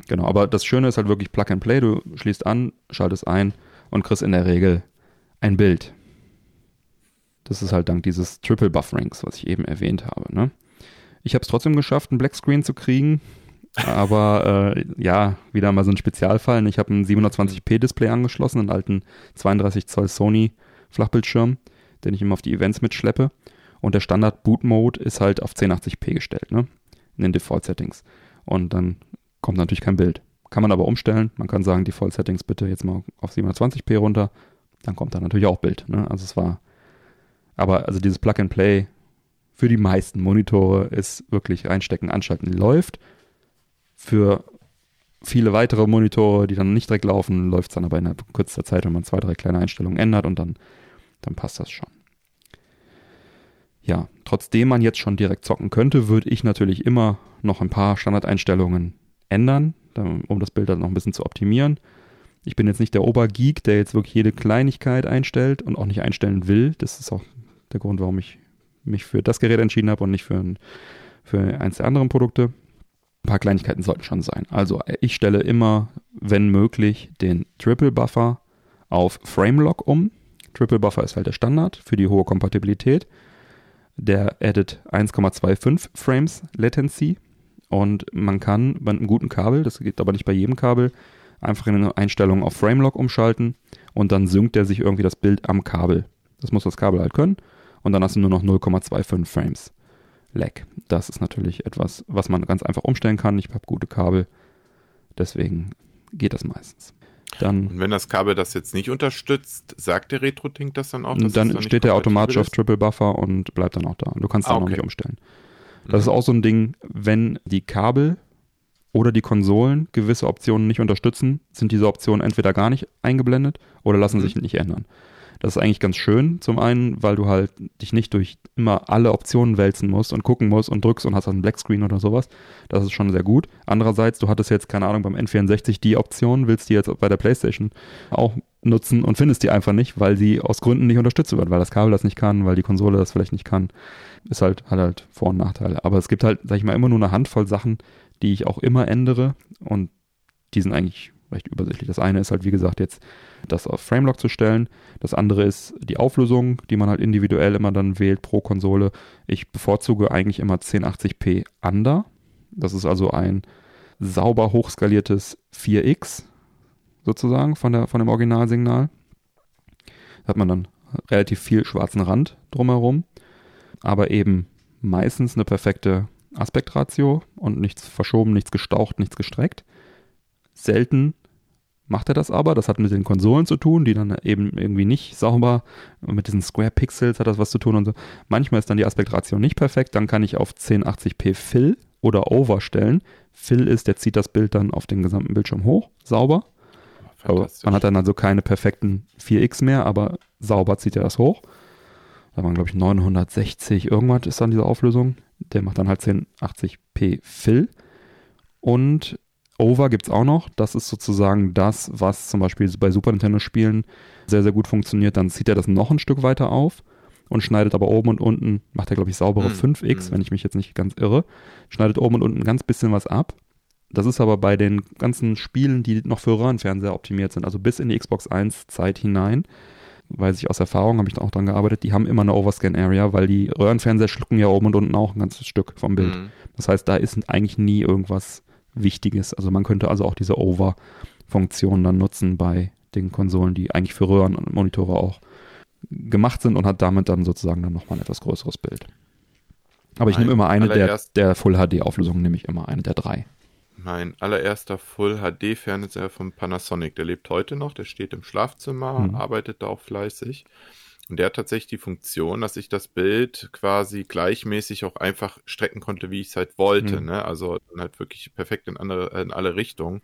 Speaker 2: Genau, aber das Schöne ist halt wirklich Plug and Play. Du schließt an, schaltest ein und kriegst in der Regel ein Bild. Das ist halt dank dieses Triple Bufferings, was ich eben erwähnt habe. Ne? Ich habe es trotzdem geschafft, einen Blackscreen zu kriegen. Aber äh, ja, wieder mal so ein Spezialfall. Ich habe ein 720p-Display angeschlossen, einen alten 32 Zoll Sony Flachbildschirm, den ich immer auf die Events mitschleppe. Und der Standard Boot Mode ist halt auf 1080p gestellt, ne? In den Default Settings. Und dann kommt natürlich kein Bild. Kann man aber umstellen. Man kann sagen, Default Settings bitte jetzt mal auf 720p runter. Dann kommt da natürlich auch Bild. Ne? Also es war, aber also dieses Plug and Play für die meisten Monitore ist wirklich reinstecken, anschalten, läuft. Für viele weitere Monitore, die dann nicht direkt laufen, läuft es dann aber in kürzester Zeit, wenn man zwei, drei kleine Einstellungen ändert und dann, dann passt das schon. Ja, trotzdem man jetzt schon direkt zocken könnte, würde ich natürlich immer noch ein paar Standardeinstellungen ändern, um das Bild dann noch ein bisschen zu optimieren. Ich bin jetzt nicht der Obergeek, der jetzt wirklich jede Kleinigkeit einstellt und auch nicht einstellen will. Das ist auch der Grund, warum ich mich für das Gerät entschieden habe und nicht für, ein, für eins der anderen Produkte. Ein paar Kleinigkeiten sollten schon sein. Also ich stelle immer, wenn möglich, den Triple Buffer auf Frame Lock um. Triple Buffer ist halt der Standard für die hohe Kompatibilität. Der addet 1,25 Frames Latency und man kann bei einem guten Kabel, das geht aber nicht bei jedem Kabel, einfach in eine Einstellung auf Frame Lock umschalten und dann synkt er sich irgendwie das Bild am Kabel. Das muss das Kabel halt können und dann hast du nur noch 0,25 Frames Lag. Das ist natürlich etwas, was man ganz einfach umstellen kann. Ich habe gute Kabel, deswegen geht das meistens. Dann,
Speaker 3: Und wenn das Kabel das jetzt nicht unterstützt, sagt der RetroTink das dann auch? dass
Speaker 2: dann
Speaker 3: nicht
Speaker 2: steht der automatisch auf Triple Buffer und bleibt dann auch da. Du kannst
Speaker 3: Ah,
Speaker 2: da noch
Speaker 3: okay.
Speaker 2: nicht umstellen.
Speaker 3: ist?
Speaker 2: Das ist auch so ein Ding, wenn die Kabel oder die Konsolen gewisse Optionen nicht unterstützen, sind diese Optionen entweder gar nicht eingeblendet oder lassen
Speaker 3: Mhm.
Speaker 2: sich nicht ändern. Das ist eigentlich ganz schön, zum einen, weil du halt dich nicht durch immer alle Optionen wälzen musst und gucken musst und drückst und hast einen Blackscreen oder sowas. Das ist schon sehr gut. Andererseits, du hattest jetzt, keine Ahnung, beim N64 die Option, willst die jetzt bei der Playstation auch nutzen und findest die einfach nicht, weil sie aus Gründen nicht unterstützt wird, weil das Kabel das nicht kann, weil die Konsole das vielleicht nicht kann. Ist halt, hat halt Vor- und Nachteile. Aber es gibt halt, sag ich mal, immer nur eine Handvoll Sachen, die ich auch immer ändere und die sind eigentlich recht übersichtlich. Das eine ist halt, wie gesagt, jetzt das auf Framelock zu stellen. Das andere ist die Auflösung, die man halt individuell immer dann wählt pro Konsole. Ich bevorzuge eigentlich immer 1080p Under. Das ist also ein sauber hochskaliertes 4x sozusagen von, der, von dem Originalsignal. Da hat man dann relativ viel schwarzen Rand drumherum, aber eben meistens eine perfekte Aspektratio und nichts verschoben, nichts gestaucht, nichts gestreckt. Selten macht er das aber. Das hat mit den Konsolen zu tun, die dann eben irgendwie nicht sauber, mit diesen Square Pixels hat das was zu tun und so. Manchmal ist dann die Aspektratio nicht perfekt, dann kann ich auf 1080p Fill oder Over stellen. Fill ist, der zieht das Bild dann auf den gesamten Bildschirm hoch, sauber. Aber man hat dann also keine perfekten 4x mehr, aber sauber zieht er das hoch. Da waren, glaube ich, 960 irgendwas ist dann diese Auflösung. Der macht dann halt 1080p Fill. Und Over gibt es auch noch. Das ist sozusagen das, was zum Beispiel bei Super Nintendo-Spielen sehr, sehr gut funktioniert. Dann zieht er das noch ein Stück weiter auf und schneidet aber oben und unten, macht er, glaube ich, saubere
Speaker 3: Hm,
Speaker 2: 5x,
Speaker 3: hm.
Speaker 2: wenn ich mich jetzt nicht ganz irre. Schneidet oben und unten ein ganz bisschen was ab. Das ist aber bei den ganzen Spielen, die noch für Röhrenfernseher optimiert sind, also bis in die Xbox 1 Zeit hinein, weiß ich aus Erfahrung, habe ich da auch dran gearbeitet, die haben immer eine Overscan-Area, weil die Röhrenfernseher schlucken ja oben und unten auch ein ganzes Stück vom Bild.
Speaker 3: Mhm.
Speaker 2: Das heißt, da ist eigentlich nie irgendwas Wichtiges. Also man könnte also auch diese Over-Funktion dann nutzen bei den Konsolen, die eigentlich für Röhrenmonitore auch gemacht sind und hat damit dann sozusagen dann nochmal ein etwas größeres Bild. Aber ich nehme immer eine der, der Full-HD-Auflösungen, nehme ich immer eine der drei.
Speaker 3: Mein allererster Full-HD-Fernseher von Panasonic, der lebt heute noch, der steht im Schlafzimmer,
Speaker 2: Mhm.
Speaker 3: arbeitet da auch fleißig. Und der hat tatsächlich die Funktion, dass ich das Bild quasi gleichmäßig auch einfach strecken konnte, wie ich es halt wollte.
Speaker 2: Mhm.
Speaker 3: Ne? Also dann halt wirklich perfekt in, andere, in alle Richtungen.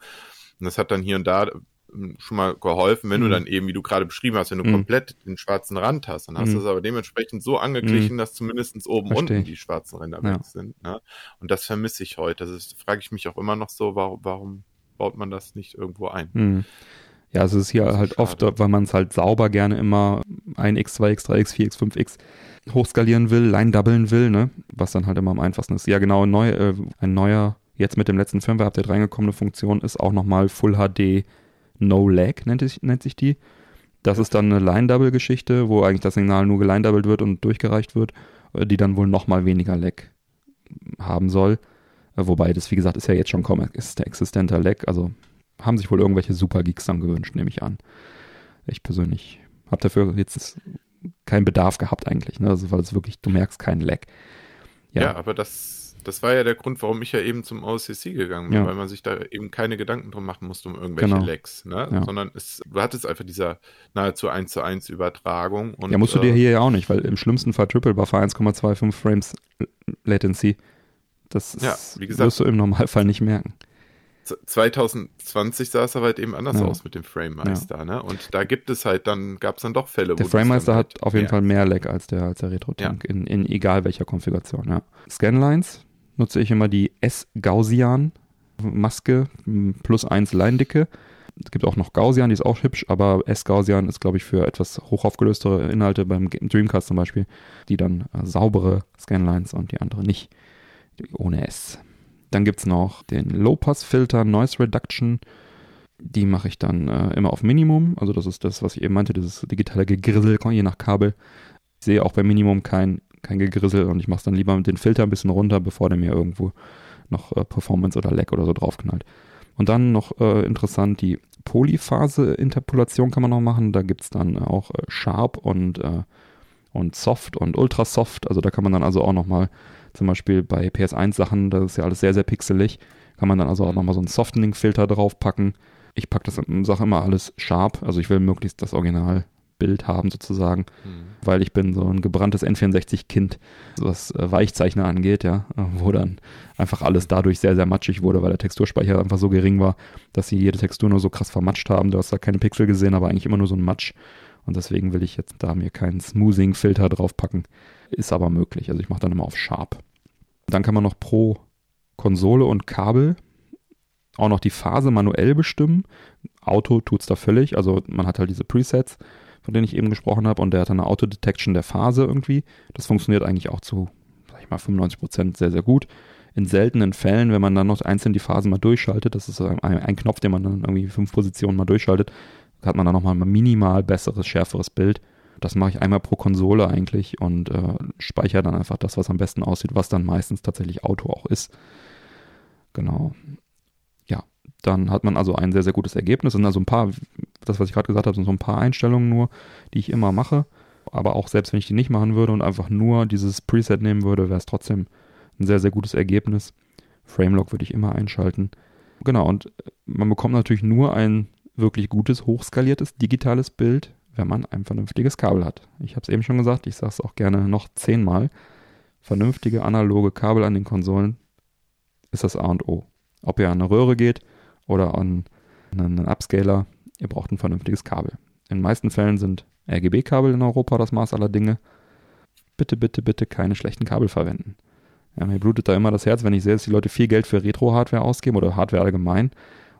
Speaker 3: Und das hat dann hier und da ähm, schon mal geholfen, wenn
Speaker 2: Mhm.
Speaker 3: du dann eben, wie du gerade beschrieben hast, wenn du
Speaker 2: Mhm.
Speaker 3: komplett den schwarzen Rand hast, dann hast
Speaker 2: Mhm.
Speaker 3: du es aber dementsprechend so angeglichen, dass zumindest oben
Speaker 2: Versteh
Speaker 3: unten die schwarzen Ränder
Speaker 2: Ja.
Speaker 3: weg sind. Ne? Und das vermisse ich heute. Das frage ich mich auch immer noch so, warum, warum baut man das nicht irgendwo ein?
Speaker 2: Ja, also es ist hier
Speaker 3: ist
Speaker 2: halt oft,
Speaker 3: schade.
Speaker 2: weil man es halt sauber gerne immer 1x, 2x, 3x, 4x, 5x hochskalieren will, line doublen will, ne? Was dann halt immer am einfachsten ist. Ja, genau, neu, äh, ein neuer, jetzt mit dem letzten Firmware-Update reingekommene Funktion ist auch nochmal Full HD No Lag, nennt, es, nennt sich die. Das ist dann eine Line-Double-Geschichte, wo eigentlich das Signal nur geline-doubled wird und durchgereicht wird, äh, die dann wohl nochmal weniger Lag haben soll. Äh, Wobei das, wie gesagt, ist ja jetzt schon kaum ex- existenter Lag. Also haben sich wohl irgendwelche Super-Geeks dann gewünscht, nehme ich an. Ich persönlich habe dafür jetzt keinen Bedarf gehabt eigentlich, ne? Also, weil es wirklich, du merkst keinen Lag.
Speaker 3: Ja,
Speaker 2: Ja,
Speaker 3: aber das, das war ja der Grund, warum ich ja eben zum OCC gegangen bin,
Speaker 2: Ja.
Speaker 3: weil man sich da eben keine Gedanken drum machen musste um irgendwelche
Speaker 2: Genau.
Speaker 3: Lags, ne?
Speaker 2: Ja.
Speaker 3: Sondern es, du hattest einfach dieser nahezu 1 zu 1 Übertragung. Und,
Speaker 2: ja, musst du dir
Speaker 3: äh,
Speaker 2: hier ja auch nicht, weil im schlimmsten Fall Triple Buffer 1,25 Frames Latency. Das
Speaker 3: Ja,
Speaker 2: ist,
Speaker 3: wie gesagt.
Speaker 2: wirst du im Normalfall nicht merken.
Speaker 3: Z- 2020 sah es aber halt eben anders
Speaker 2: Ja.
Speaker 3: aus mit dem Frame Meister, ne? Und da gibt es halt dann, gab es dann doch Fälle,
Speaker 2: Der
Speaker 3: das
Speaker 2: Framemeister
Speaker 3: dann
Speaker 2: hat
Speaker 3: halt
Speaker 2: auf jeden
Speaker 3: mehr-
Speaker 2: Fall mehr Lag als der, als der Retro-Tank, in, in egal welcher Konfiguration. Ja. Scanlines nutze ich immer die S-Gaussian-Maske m, plus 1 Leindicke. Es gibt auch noch Gaussian, die ist auch hübsch, aber S-Gaussian ist, glaube ich, für etwas hochaufgelöstere Inhalte beim Dreamcast zum Beispiel, die dann äh, saubere Scanlines und die andere nicht, ohne S. Dann gibt es noch den Low-Pass-Filter Noise Reduction. Die mache ich dann äh, immer auf Minimum. Also das ist das, was ich eben meinte, dieses digitale Gegrissel, je nach Kabel. Ich sehe auch bei Minimum kein, kein Gegrissel und ich mache es dann lieber mit den Filter ein bisschen runter, bevor der mir irgendwo noch äh, Performance oder Lag oder so draufknallt. Und dann noch äh, interessant, die Polyphase-Interpolation kann man noch machen. Da gibt es dann auch äh, Sharp und, äh, und Soft und Ultra Soft. Also da kann man dann also auch nochmal zum Beispiel bei PS1 Sachen, das ist ja alles sehr, sehr pixelig, kann man dann also auch nochmal so einen Softening-Filter draufpacken. Ich packe das in Sache immer alles sharp, also ich will möglichst das Originalbild haben sozusagen, mhm. weil ich bin so ein gebranntes N64-Kind, was äh, Weichzeichner angeht, ja, wo dann einfach alles dadurch sehr, sehr matschig wurde, weil der Texturspeicher einfach so gering war, dass sie jede Textur nur so krass vermatscht haben. Du hast da keine Pixel gesehen, aber eigentlich immer nur so ein Matsch. Und deswegen will ich jetzt da mir keinen Smoothing-Filter draufpacken. Ist aber möglich. Also ich mache dann immer auf Sharp. Dann kann man noch pro Konsole und Kabel auch noch die Phase manuell bestimmen. Auto tut es da völlig. Also man hat halt diese Presets, von denen ich eben gesprochen habe, und der hat eine Auto-Detection der Phase irgendwie. Das funktioniert eigentlich auch zu, sag ich mal, 95% sehr, sehr gut. In seltenen Fällen, wenn man dann noch einzeln die Phasen mal durchschaltet, das ist ein, ein Knopf, den man dann irgendwie fünf Positionen mal durchschaltet, hat man dann nochmal ein minimal besseres, schärferes Bild. Das mache ich einmal pro Konsole eigentlich und äh, speichere dann einfach das, was am besten aussieht, was dann meistens tatsächlich Auto auch ist. Genau. Ja, dann hat man also ein sehr, sehr gutes Ergebnis. Sind also ein paar, das, was ich gerade gesagt habe, sind so ein paar Einstellungen nur, die ich immer mache. Aber auch selbst wenn ich die nicht machen würde und einfach nur dieses Preset nehmen würde, wäre es trotzdem ein sehr, sehr gutes Ergebnis. Framelock würde ich immer einschalten. Genau, und man bekommt natürlich nur ein wirklich gutes, hochskaliertes digitales Bild, wenn man ein vernünftiges Kabel hat. Ich habe es eben schon gesagt, ich sage es auch gerne noch zehnmal. Vernünftige analoge Kabel an den Konsolen ist das A und O. Ob ihr an eine Röhre geht oder an einen Upscaler, ihr braucht ein vernünftiges Kabel. In den meisten Fällen sind RGB-Kabel in Europa das Maß aller Dinge. Bitte, bitte, bitte keine schlechten Kabel verwenden. Ja, mir blutet da immer das Herz, wenn ich sehe, dass die Leute viel Geld für Retro-Hardware ausgeben oder Hardware allgemein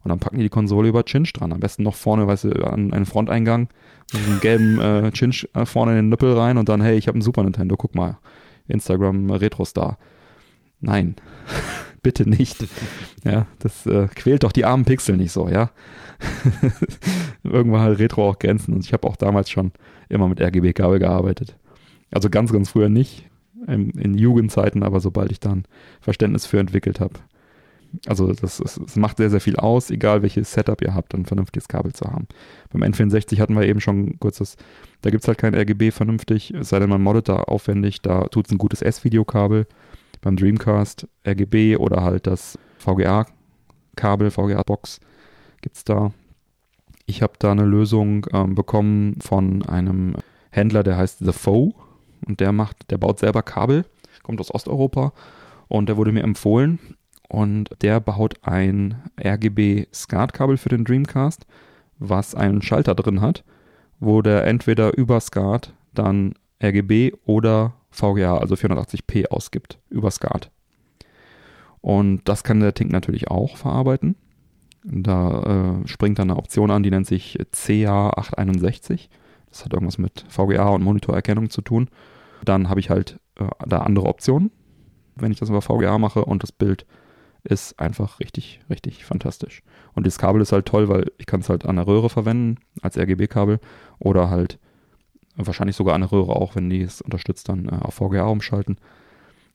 Speaker 2: und dann packen die die Konsole über Cinch dran. Am besten noch vorne, weißt du, an einen Fronteingang, mit einem gelben äh, Cinch äh, vorne in den Nippel rein und dann, hey, ich habe einen Super Nintendo, guck mal, Instagram Retro Star. Nein, bitte nicht. Ja, das äh, quält doch die armen Pixel nicht so, ja. Irgendwann hat Retro auch Grenzen und ich habe auch damals schon immer mit RGB-Kabel gearbeitet. Also ganz, ganz früher nicht, in, in Jugendzeiten, aber sobald ich dann Verständnis für entwickelt habe, also das, ist, das macht sehr, sehr viel aus, egal welches Setup ihr habt, ein vernünftiges Kabel zu haben. Beim N64 hatten wir eben schon kurz das, da gibt es halt kein RGB vernünftig, es sei denn, man moddet da aufwendig, da tut es ein gutes S-Videokabel. Beim Dreamcast RGB oder halt das VGA-Kabel, VGA-Box gibt es da. Ich habe da eine Lösung ähm, bekommen von einem Händler, der heißt The Foe und der macht, der baut selber Kabel, kommt aus Osteuropa und der wurde mir empfohlen und der baut ein RGB SCART-Kabel für den Dreamcast, was einen Schalter drin hat, wo der entweder über SCART dann RGB oder VGA, also 480p ausgibt, über SCART. Und das kann der Tink natürlich auch verarbeiten. Da äh, springt dann eine Option an, die nennt sich CA861. Das hat irgendwas mit VGA und Monitorerkennung zu tun. Dann habe ich halt äh, da andere Optionen, wenn ich das über VGA mache und das Bild ist einfach richtig, richtig fantastisch. Und das Kabel ist halt toll, weil ich kann es halt an der Röhre verwenden als RGB-Kabel oder halt wahrscheinlich sogar an der Röhre auch, wenn die es unterstützt, dann äh, auf VGA umschalten.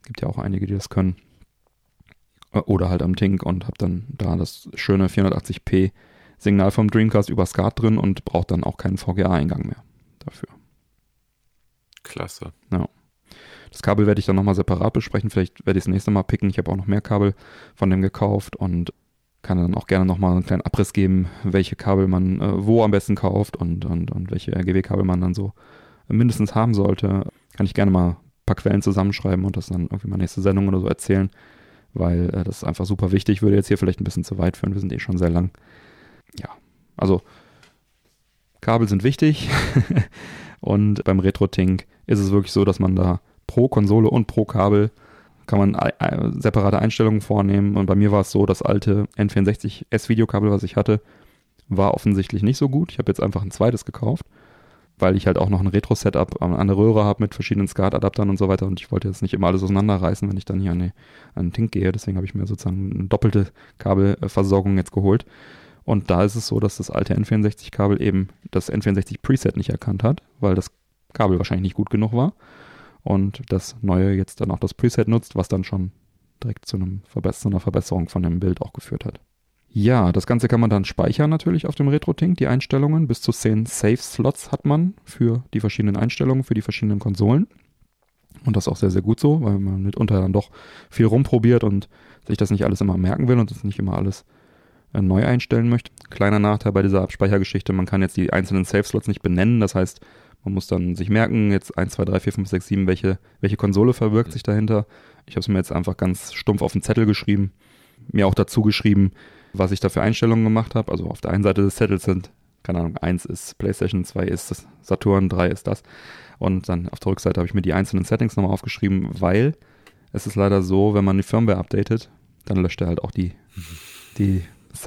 Speaker 2: Gibt ja auch einige, die das können. Äh, oder halt am Tink und habe dann da das schöne 480p Signal vom Dreamcast über SCART drin und braucht dann auch keinen VGA-Eingang mehr dafür.
Speaker 3: Klasse.
Speaker 2: Ja. Das Kabel werde ich dann nochmal separat besprechen. Vielleicht werde ich das nächste Mal picken. Ich habe auch noch mehr Kabel von dem gekauft und kann dann auch gerne nochmal einen kleinen Abriss geben, welche Kabel man äh, wo am besten kauft und, und, und welche RGW-Kabel man dann so mindestens haben sollte. Kann ich gerne mal ein paar Quellen zusammenschreiben und das dann irgendwie mal nächste Sendung oder so erzählen, weil äh, das ist einfach super wichtig. Würde jetzt hier vielleicht ein bisschen zu weit führen. Wir sind eh schon sehr lang. Ja, also Kabel sind wichtig und beim Retro-Tink ist es wirklich so, dass man da pro Konsole und pro Kabel kann man separate Einstellungen vornehmen. Und bei mir war es so, das alte N64 S-Videokabel, was ich hatte, war offensichtlich nicht so gut. Ich habe jetzt einfach ein zweites gekauft. weil ich halt auch noch ein Retro-Setup an der Röhre habe mit verschiedenen SCART-Adaptern und so weiter und ich wollte jetzt nicht immer alles auseinanderreißen, wenn ich dann hier an, die, an den Tink gehe. Deswegen habe ich mir sozusagen eine doppelte Kabelversorgung jetzt geholt. Und da ist es so, dass das alte N64-Kabel eben das N64-Preset nicht erkannt hat, weil das Kabel wahrscheinlich nicht gut genug war. Und das neue jetzt dann auch das Preset nutzt, was dann schon direkt zu, einem Verbess zu einer Verbesserung von dem Bild auch geführt hat. Ja, das Ganze kann man dann speichern natürlich auf dem RetroTink, die Einstellungen. Bis zu 10 Save-Slots hat man für die verschiedenen Einstellungen, für die verschiedenen Konsolen. Und das ist auch sehr, sehr gut so, weil man mitunter dann doch viel rumprobiert und sich das nicht alles immer merken will und das nicht immer alles äh, neu einstellen möchte. Kleiner Nachteil bei dieser Abspeichergeschichte, man kann jetzt die einzelnen Save-Slots nicht benennen. Das heißt, man muss dann sich merken, jetzt 1, 2, 3, 4, 5, 6, 7, welche, welche Konsole verbirgt sich dahinter. Ich habe es mir jetzt einfach ganz stumpf auf den Zettel geschrieben, mir auch dazu geschrieben, was ich da für Einstellungen gemacht habe. Also auf der einen Seite des Zettels sind, keine Ahnung, eins ist PlayStation, zwei ist das Saturn, drei ist das. Und dann auf der Rückseite habe ich mir die einzelnen Settings nochmal aufgeschrieben, weil es ist leider so, wenn man die Firmware updatet, dann löscht er halt auch die, die,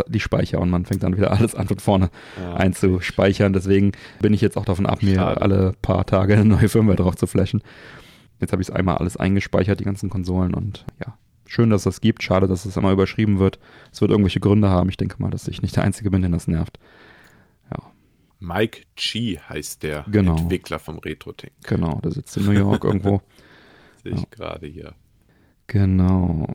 Speaker 2: die Speicher und man fängt dann wieder alles an von vorne ja, einzuspeichern. Deswegen bin ich jetzt auch davon ab, mir Schade. alle paar Tage eine neue Firmware drauf zu flashen. Jetzt habe ich es einmal alles eingespeichert, die ganzen Konsolen und ja, schön, dass es das gibt. Schade, dass es immer überschrieben wird. Es wird irgendwelche Gründe haben. Ich denke mal, dass ich nicht der Einzige bin, den das nervt. Ja.
Speaker 3: Mike Chi heißt der
Speaker 2: genau.
Speaker 3: Entwickler vom Retro-Ting.
Speaker 2: Genau, der sitzt in New York irgendwo.
Speaker 3: Sehe ich ja. gerade hier.
Speaker 2: Genau.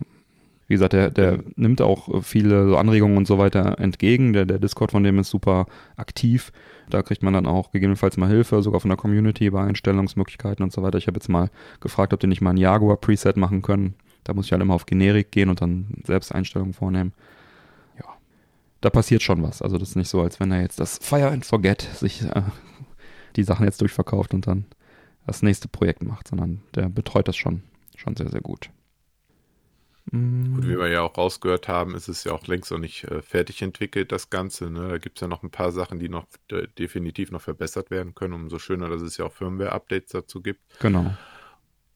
Speaker 2: Wie gesagt, der, der nimmt auch viele Anregungen und so weiter entgegen. Der, der Discord von dem ist super aktiv. Da kriegt man dann auch gegebenenfalls mal Hilfe, sogar von der Community bei Einstellungsmöglichkeiten und so weiter. Ich habe jetzt mal gefragt, ob die nicht mal ein Jaguar-Preset machen können. Da muss ich halt immer auf Generik gehen und dann selbst Einstellungen vornehmen. Ja, da passiert schon was. Also das ist nicht so, als wenn er jetzt das Fire and Forget sich äh, die Sachen jetzt durchverkauft und dann das nächste Projekt macht, sondern der betreut das schon, schon sehr, sehr gut.
Speaker 3: Mm. Gut, wie wir ja auch rausgehört haben, ist es ja auch längst noch nicht äh, fertig entwickelt, das Ganze. Ne? Da gibt es ja noch ein paar Sachen, die noch äh, definitiv noch verbessert werden können. Umso schöner, dass es ja auch Firmware-Updates dazu gibt.
Speaker 2: Genau.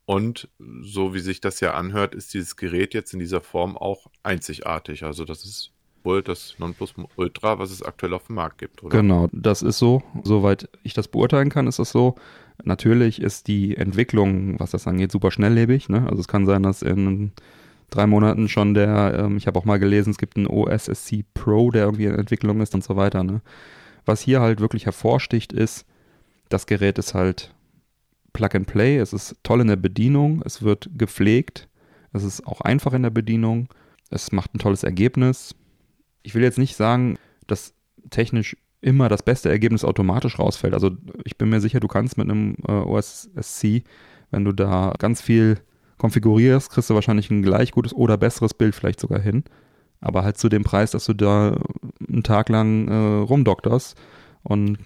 Speaker 3: Und so wie sich das ja anhört, ist dieses Gerät jetzt in dieser Form auch einzigartig. Also das ist wohl das Nonplusultra, was es aktuell auf dem Markt gibt,
Speaker 2: oder? Genau, das ist so. Soweit ich das beurteilen kann, ist das so. Natürlich ist die Entwicklung, was das angeht, super schnelllebig. Ne? Also es kann sein, dass in drei Monaten schon der, ähm, ich habe auch mal gelesen, es gibt einen OSSC Pro, der irgendwie in Entwicklung ist und so weiter. Ne? Was hier halt wirklich hervorsticht, ist, das Gerät ist halt Plug and Play, es ist toll in der Bedienung, es wird gepflegt, es ist auch einfach in der Bedienung, es macht ein tolles Ergebnis. Ich will jetzt nicht sagen, dass technisch immer das beste Ergebnis automatisch rausfällt. Also ich bin mir sicher, du kannst mit einem äh, OSSC, wenn du da ganz viel konfigurierst, kriegst du wahrscheinlich ein gleich gutes oder besseres Bild vielleicht sogar hin. Aber halt zu dem Preis, dass du da einen Tag lang äh, rumdokterst und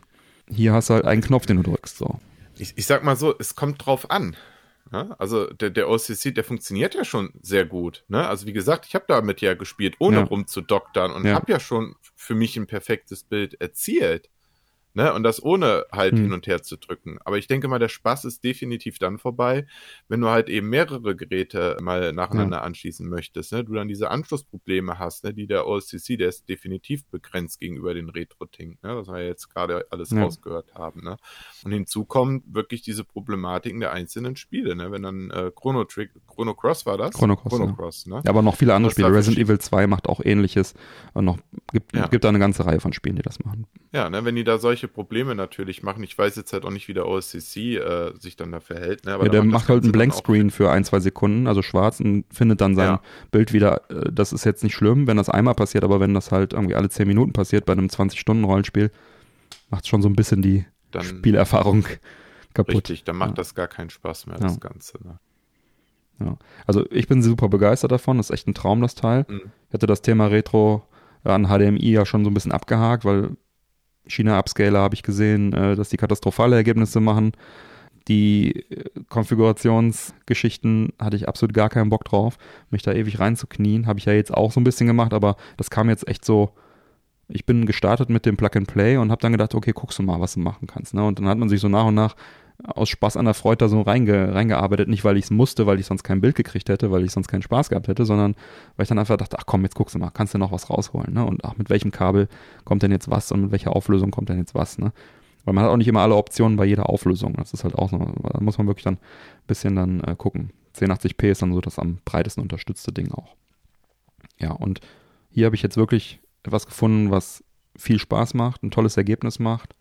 Speaker 2: hier hast du halt einen Knopf, den du drückst. So
Speaker 3: ich, ich sag mal so, es kommt drauf an. Ja, also der, der OCC, der funktioniert ja schon sehr gut. Ne? Also wie gesagt, ich habe damit ja gespielt, ohne ja. rumzudoktern und ja. habe ja schon für mich ein perfektes Bild erzielt. Ne? Und das ohne halt hm. hin und her zu drücken. Aber ich denke mal, der Spaß ist definitiv dann vorbei, wenn du halt eben mehrere Geräte mal nacheinander ja. anschließen möchtest. Ne? Du dann diese Anschlussprobleme hast, ne? die der OSCC, der ist definitiv begrenzt gegenüber den Retro-Tink, ne? was wir jetzt gerade alles ja. rausgehört haben. Ne? Und hinzu kommen wirklich diese Problematiken der einzelnen Spiele. Ne? Wenn dann äh, Chrono, Trick, Chrono Cross war das?
Speaker 2: Chrono Cross, Chrono Cross ne? Ja, aber noch viele andere Spiele. Resident Evil 2 macht auch ähnliches. Und noch gibt, ja. gibt da eine ganze Reihe von Spielen, die das machen.
Speaker 3: Ja, ne? wenn die da solche solche Probleme natürlich machen. Ich weiß jetzt halt auch nicht, wie der OSCC äh, sich dann da verhält. Ne?
Speaker 2: ja, der macht halt einen Blankscreen für ein, zwei Sekunden, also schwarz und findet dann sein ja. Bild wieder. Äh, das ist jetzt nicht schlimm, wenn das einmal passiert, aber wenn das halt irgendwie alle zehn Minuten passiert bei einem 20-Stunden-Rollenspiel, macht schon so ein bisschen die dann, Spielerfahrung kaputt.
Speaker 3: Richtig, dann macht ja. das gar keinen Spaß mehr, das Ganze. Ne?
Speaker 2: Ja. Also ich bin super begeistert davon, das ist echt ein Traum, das Teil. Mhm. Ich hatte das Thema Retro an HDMI ja schon so ein bisschen abgehakt, weil China-Upscaler habe ich gesehen, äh, dass die katastrophale Ergebnisse machen. Die äh, Konfigurationsgeschichten hatte ich absolut gar keinen Bock drauf, mich da ewig reinzuknien. Habe ich ja jetzt auch so ein bisschen gemacht, aber das kam jetzt echt so. Ich bin gestartet mit dem Plug and Play und habe dann gedacht, okay, guckst du mal, was du machen kannst. Ne? Und dann hat man sich so nach und nach aus Spaß an der Freude da so reinge, reingearbeitet. Nicht, weil ich es musste, weil ich sonst kein Bild gekriegt hätte, weil ich sonst keinen Spaß gehabt hätte, sondern weil ich dann einfach dachte, ach komm, jetzt guckst du mal, kannst du noch was rausholen. Ne? Und ach, mit welchem Kabel kommt denn jetzt was und mit welcher Auflösung kommt denn jetzt was. Ne? Weil man hat auch nicht immer alle Optionen bei jeder Auflösung. Das ist halt auch so, da muss man wirklich dann ein bisschen dann äh, gucken. 1080p ist dann so das am breitesten unterstützte Ding auch. Ja, und hier habe ich jetzt wirklich etwas gefunden, was viel Spaß macht, ein tolles Ergebnis macht,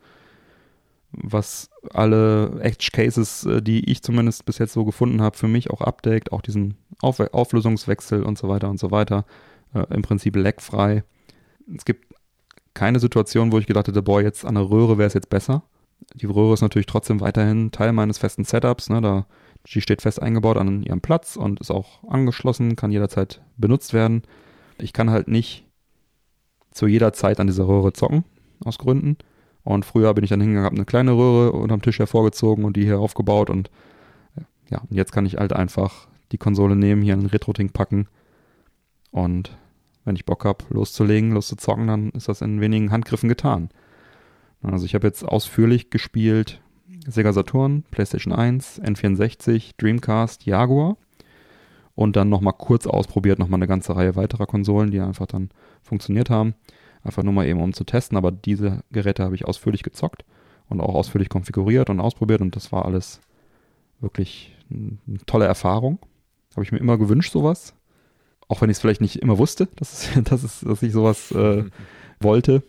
Speaker 2: was alle Edge Cases, äh, die ich zumindest bis jetzt so gefunden habe, für mich auch abdeckt, auch diesen Auf Auflösungswechsel und so weiter und so weiter. Äh, Im Prinzip leckfrei. Es gibt keine Situation, wo ich gedacht hätte, boah, jetzt an der Röhre wäre es jetzt besser. Die Röhre ist natürlich trotzdem weiterhin Teil meines festen Setups. Ne? Da, die steht fest eingebaut an ihrem Platz und ist auch angeschlossen, kann jederzeit benutzt werden. Ich kann halt nicht zu jeder Zeit an dieser Röhre zocken, aus Gründen. Und früher bin ich dann hingegangen, habe eine kleine Röhre unterm Tisch hervorgezogen und die hier aufgebaut und ja, und jetzt kann ich halt einfach die Konsole nehmen, hier einen Retro-Ting packen und wenn ich Bock habe, loszulegen, loszuzocken, dann ist das in wenigen Handgriffen getan. Also ich habe jetzt ausführlich gespielt Sega Saturn, PlayStation 1, N64, Dreamcast, Jaguar und dann nochmal kurz ausprobiert, nochmal eine ganze Reihe weiterer Konsolen, die einfach dann funktioniert haben. Einfach nur mal eben um zu testen, aber diese Geräte habe ich ausführlich gezockt und auch ausführlich konfiguriert und ausprobiert und das war alles wirklich eine tolle Erfahrung. Habe ich mir immer gewünscht, sowas. Auch wenn ich es vielleicht nicht immer wusste, dass, es, dass, es, dass ich sowas äh, wollte.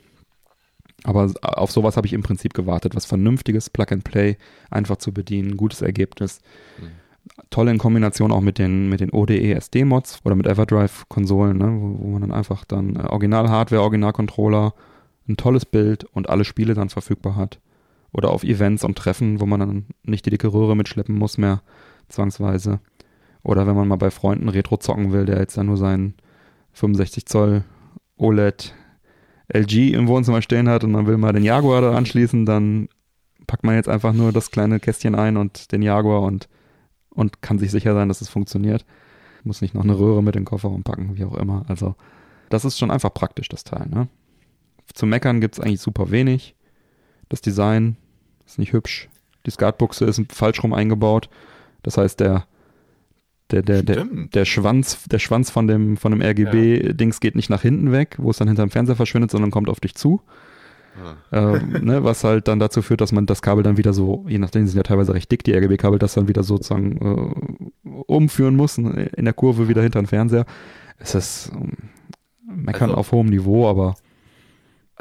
Speaker 2: Aber auf sowas habe ich im Prinzip gewartet. Was Vernünftiges, Plug and Play, einfach zu bedienen, gutes Ergebnis. Mhm. Toll in Kombination auch mit den, mit den ODE SD-Mods oder mit Everdrive-Konsolen, ne, wo, wo, man dann einfach dann äh, Original-Hardware, Original-Controller, ein tolles Bild und alle Spiele dann verfügbar hat. Oder auf Events und Treffen, wo man dann nicht die dicke Röhre mitschleppen muss mehr, zwangsweise. Oder wenn man mal bei Freunden Retro zocken will, der jetzt dann nur seinen 65 Zoll OLED LG im Wohnzimmer stehen hat und man will mal den Jaguar da anschließen, dann packt man jetzt einfach nur das kleine Kästchen ein und den Jaguar und, und kann sich sicher sein, dass es funktioniert. Muss nicht noch eine Röhre mit in den Kofferraum packen, wie auch immer. Also, das ist schon einfach praktisch, das Teil. Ne? Zum Meckern gibt es eigentlich super wenig. Das Design ist nicht hübsch. Die Skatbuchse ist falsch rum eingebaut. Das heißt, der, der, der, der, der, Schwanz, der Schwanz von dem, von dem RGB-Dings ja. geht nicht nach hinten weg, wo es dann hinterm Fernseher verschwindet, sondern kommt auf dich zu. Ähm, ne, was halt dann dazu führt, dass man das Kabel dann wieder so, je nachdem sind ja teilweise recht dick, die RGB-Kabel, das dann wieder sozusagen äh, umführen muss, ne, in der Kurve wieder hinter den Fernseher. Es ist ähm, meckern also, auf hohem Niveau, aber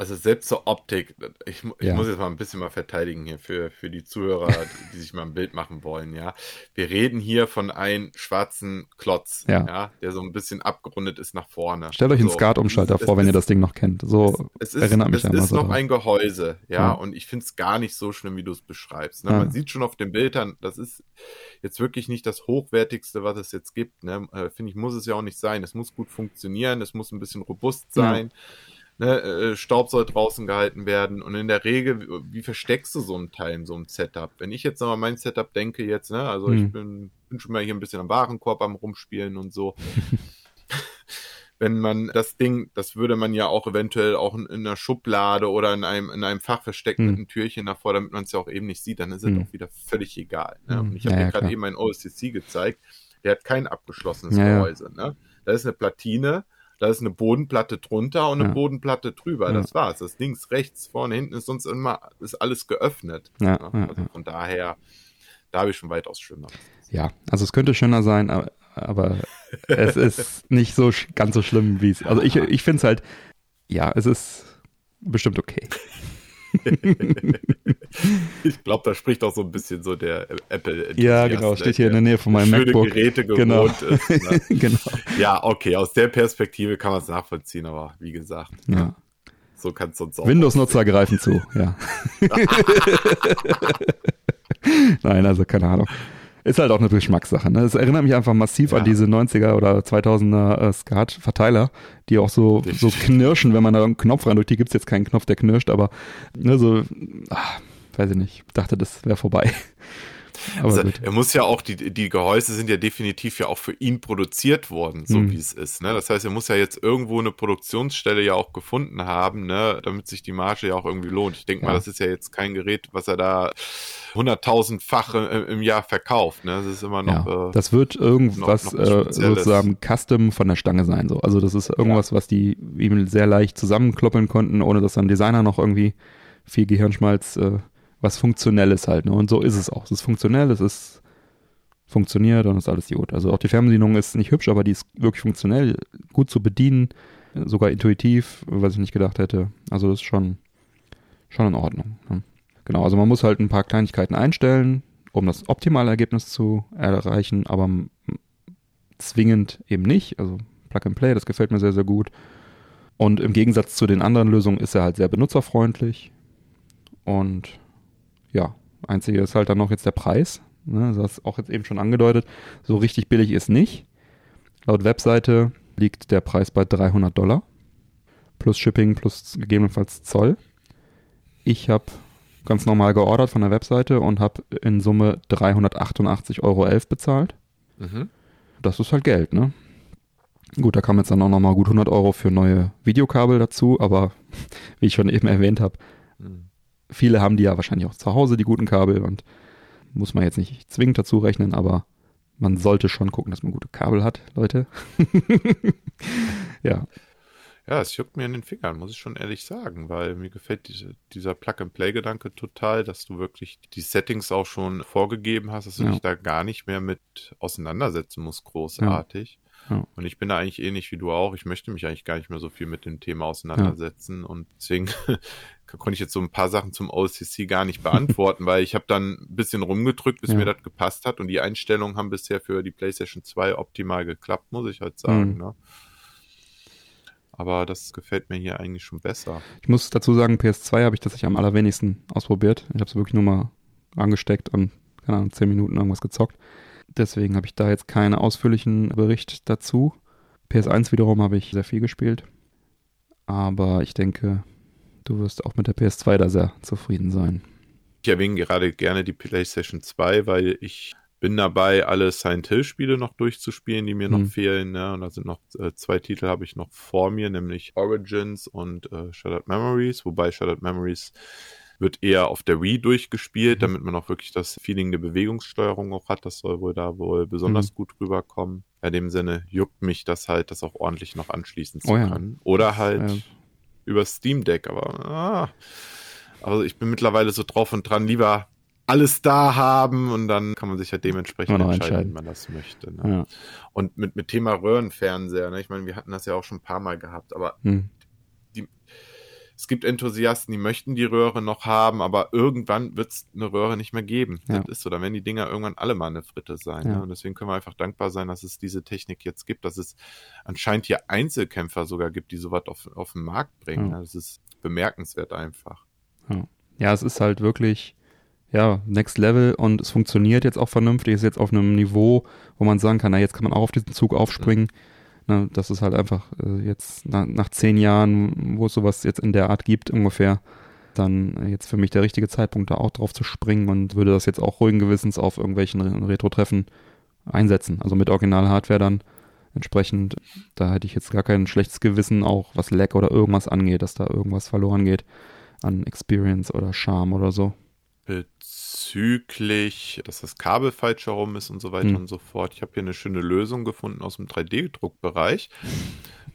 Speaker 3: also selbst zur Optik, ich, ich ja. muss jetzt mal ein bisschen mal verteidigen hier für, für die Zuhörer, die sich mal ein Bild machen wollen, ja. Wir reden hier von einem schwarzen Klotz, ja, ja der so ein bisschen abgerundet ist nach vorne.
Speaker 2: Stellt euch einen so, Skatumschalter vor, wenn ihr das Ding noch kennt. So
Speaker 3: es, es erinnert mich Es ist noch ein Gehäuse, ja, ja. und ich finde es gar nicht so schlimm, wie du es beschreibst. Ne? Man sieht schon auf den Bildern, das ist jetzt wirklich nicht das hochwertigste, was es jetzt gibt. Ne? Äh, finde ich, muss es ja auch nicht sein. Es muss gut funktionieren, es muss ein bisschen robust sein ne, äh, Staub soll draußen gehalten werden. Und in der Regel, wie versteckst du so ein Teil in so einem Setup? Wenn ich jetzt nochmal mein Setup denke jetzt, ne, also mhm. ich bin, bin schon mal hier ein bisschen am Warenkorb am rumspielen und so. Wenn man das Ding, das würde man ja auch eventuell auch in, in einer Schublade oder in einem, in einem Fach verstecken mit einem Türchen davor, damit man es ja auch eben nicht sieht, dann ist es mhm. auch wieder völlig egal. Ne? Und ich habe ja, dir gerade eben ein OSCC gezeigt, der hat kein abgeschlossenes ja, Gehäuse. Ne? Da ist eine Platine, da ist eine Bodenplatte drunter und eine ja. Bodenplatte drüber. Ja. Das war's. Das links, rechts, vorne, hinten ist sonst immer ist alles geöffnet. Ja, also von daher, da habe ich schon weitaus schöner.
Speaker 2: Ja, also es könnte schöner sein, aber, aber es ist nicht so ganz so schlimm, wie es. Also ich, ich finde es halt, ja, es ist bestimmt okay.
Speaker 3: ich glaube, da spricht auch so ein bisschen so der Apple.
Speaker 2: Ja, genau, steht hier in der Nähe von meinem schöne MacBook.
Speaker 3: Geräte gewohnt genau. ist. Ne? genau. Ja, okay, aus der Perspektive kann man es nachvollziehen, aber wie gesagt, ja. so kann es sonst
Speaker 2: auch. Windows-Nutzer greifen zu, ja. Nein, also keine Ahnung. Ist halt auch eine Geschmackssache. Ne? Es erinnert mich einfach massiv ja. an diese 90er oder 2000er äh, Skat-Verteiler, die auch so, so knirschen, wenn man da einen Knopf rein drückt. Hier gibt's jetzt keinen Knopf, der knirscht, aber ne, so, ach, weiß ich nicht, dachte, das wäre vorbei.
Speaker 3: Also, er muss ja auch, die, die Gehäuse sind ja definitiv ja auch für ihn produziert worden, so mhm. wie es ist. Ne? Das heißt, er muss ja jetzt irgendwo eine Produktionsstelle ja auch gefunden haben, ne? damit sich die Marge ja auch irgendwie lohnt. Ich denke ja. mal, das ist ja jetzt kein Gerät, was er da hunderttausendfache im Jahr verkauft. Ne? Das ist immer noch.
Speaker 2: Ja, äh, das wird irgendwas noch, noch äh, sozusagen Custom von der Stange sein. So. Also das ist irgendwas, ja. was die ihm sehr leicht zusammenkloppeln konnten, ohne dass dann Designer noch irgendwie viel Gehirnschmalz äh, was Funktionelles halt. Ne? Und so ist es auch. Es ist funktionell, es ist funktioniert und ist alles gut. Also auch die Fernbedienung ist nicht hübsch, aber die ist wirklich funktionell, gut zu bedienen, sogar intuitiv, was ich nicht gedacht hätte. Also das ist schon, schon in Ordnung. Ne? Genau, also man muss halt ein paar Kleinigkeiten einstellen, um das optimale Ergebnis zu erreichen, aber zwingend eben nicht. Also Plug and Play, das gefällt mir sehr, sehr gut. Und im Gegensatz zu den anderen Lösungen ist er halt sehr benutzerfreundlich. Und ja, einzige ist halt dann noch jetzt der Preis. Ne, das ist auch jetzt eben schon angedeutet. So richtig billig ist nicht. Laut Webseite liegt der Preis bei 300 Dollar. Plus Shipping, plus gegebenenfalls Zoll. Ich habe ganz normal geordert von der Webseite und habe in Summe 388,11 Euro bezahlt. Mhm. Das ist halt Geld, ne? Gut, da kam jetzt dann auch nochmal gut 100 Euro für neue Videokabel dazu, aber wie ich schon eben erwähnt habe, mhm. Viele haben die ja wahrscheinlich auch zu Hause, die guten Kabel und muss man jetzt nicht zwingend dazu rechnen, aber man sollte schon gucken, dass man gute Kabel hat, Leute. ja.
Speaker 3: Ja, es juckt mir in den Fingern, muss ich schon ehrlich sagen, weil mir gefällt diese, dieser Plug-and-Play-Gedanke total, dass du wirklich die Settings auch schon vorgegeben hast, dass du ja. dich da gar nicht mehr mit auseinandersetzen musst, großartig. Ja. Ja. Und ich bin da eigentlich ähnlich wie du auch. Ich möchte mich eigentlich gar nicht mehr so viel mit dem Thema auseinandersetzen. Und deswegen konnte ich jetzt so ein paar Sachen zum OCC gar nicht beantworten, weil ich habe dann ein bisschen rumgedrückt, bis mir das gepasst hat. Und die Einstellungen haben bisher für die PlayStation 2 optimal geklappt, muss ich halt sagen. Mhm. Ne? Aber das gefällt mir hier eigentlich schon besser.
Speaker 2: Ich muss dazu sagen, PS2 habe ich tatsächlich am allerwenigsten ausprobiert. Ich habe es wirklich nur mal angesteckt und, keine Ahnung, 10 Minuten irgendwas gezockt. Deswegen habe ich da jetzt keinen ausführlichen Bericht dazu. PS1 wiederum habe ich sehr viel gespielt. Aber ich denke, du wirst auch mit der PS2 da sehr zufrieden sein.
Speaker 3: Ich erwähne gerade gerne die PlayStation 2, weil ich bin dabei, alle Silent Hill Spiele noch durchzuspielen, die mir mhm. noch fehlen. Ne? Und da sind noch äh, zwei Titel habe ich noch vor mir, nämlich Origins und äh, Shattered Memories, wobei Shattered Memories wird eher auf der Wii durchgespielt, mhm. damit man auch wirklich das Feeling der Bewegungssteuerung auch hat. Das soll wohl da wohl besonders mhm. gut rüberkommen. In dem Sinne juckt mich das halt, das auch ordentlich noch anschließen zu oh, können. Ja. Oder halt ja. Über Steam Deck, aber ah, also ich bin mittlerweile so drauf und dran, lieber alles da haben und dann kann man sich ja dementsprechend entscheiden, entscheiden, wie man das möchte. Ne? Ja. Und mit, mit Thema Röhrenfernseher, ne? ich meine, wir hatten das ja auch schon ein paar Mal gehabt, aber hm. Es gibt Enthusiasten, die möchten die Röhre noch haben, aber irgendwann wird es eine Röhre nicht mehr geben. Ja. Das ist so, dann werden die Dinger irgendwann alle mal eine Fritte sein. Ja. Ne? Und deswegen können wir einfach dankbar sein, dass es diese Technik jetzt gibt, dass es anscheinend hier Einzelkämpfer sogar gibt, die sowas auf, auf den Markt bringen. Ja. Das ist bemerkenswert einfach.
Speaker 2: Ja, es ist halt wirklich ja, Next Level und es funktioniert jetzt auch vernünftig, ist jetzt auf einem Niveau, wo man sagen kann, na, jetzt kann man auch auf diesen Zug aufspringen. Na, das ist halt einfach äh, jetzt na, nach zehn Jahren, wo es sowas jetzt in der Art gibt, ungefähr, dann jetzt für mich der richtige Zeitpunkt, da auch drauf zu springen und würde das jetzt auch ruhigen Gewissens auf irgendwelchen Retro-Treffen einsetzen. Also mit Original-Hardware dann entsprechend. Da hätte ich jetzt gar kein schlechtes Gewissen, auch was Lag oder irgendwas angeht, dass da irgendwas verloren geht an Experience oder Charme oder so
Speaker 3: bezüglich, dass das Kabel falsch herum ist und so weiter mhm. und so fort. Ich habe hier eine schöne Lösung gefunden aus dem 3D-Druckbereich.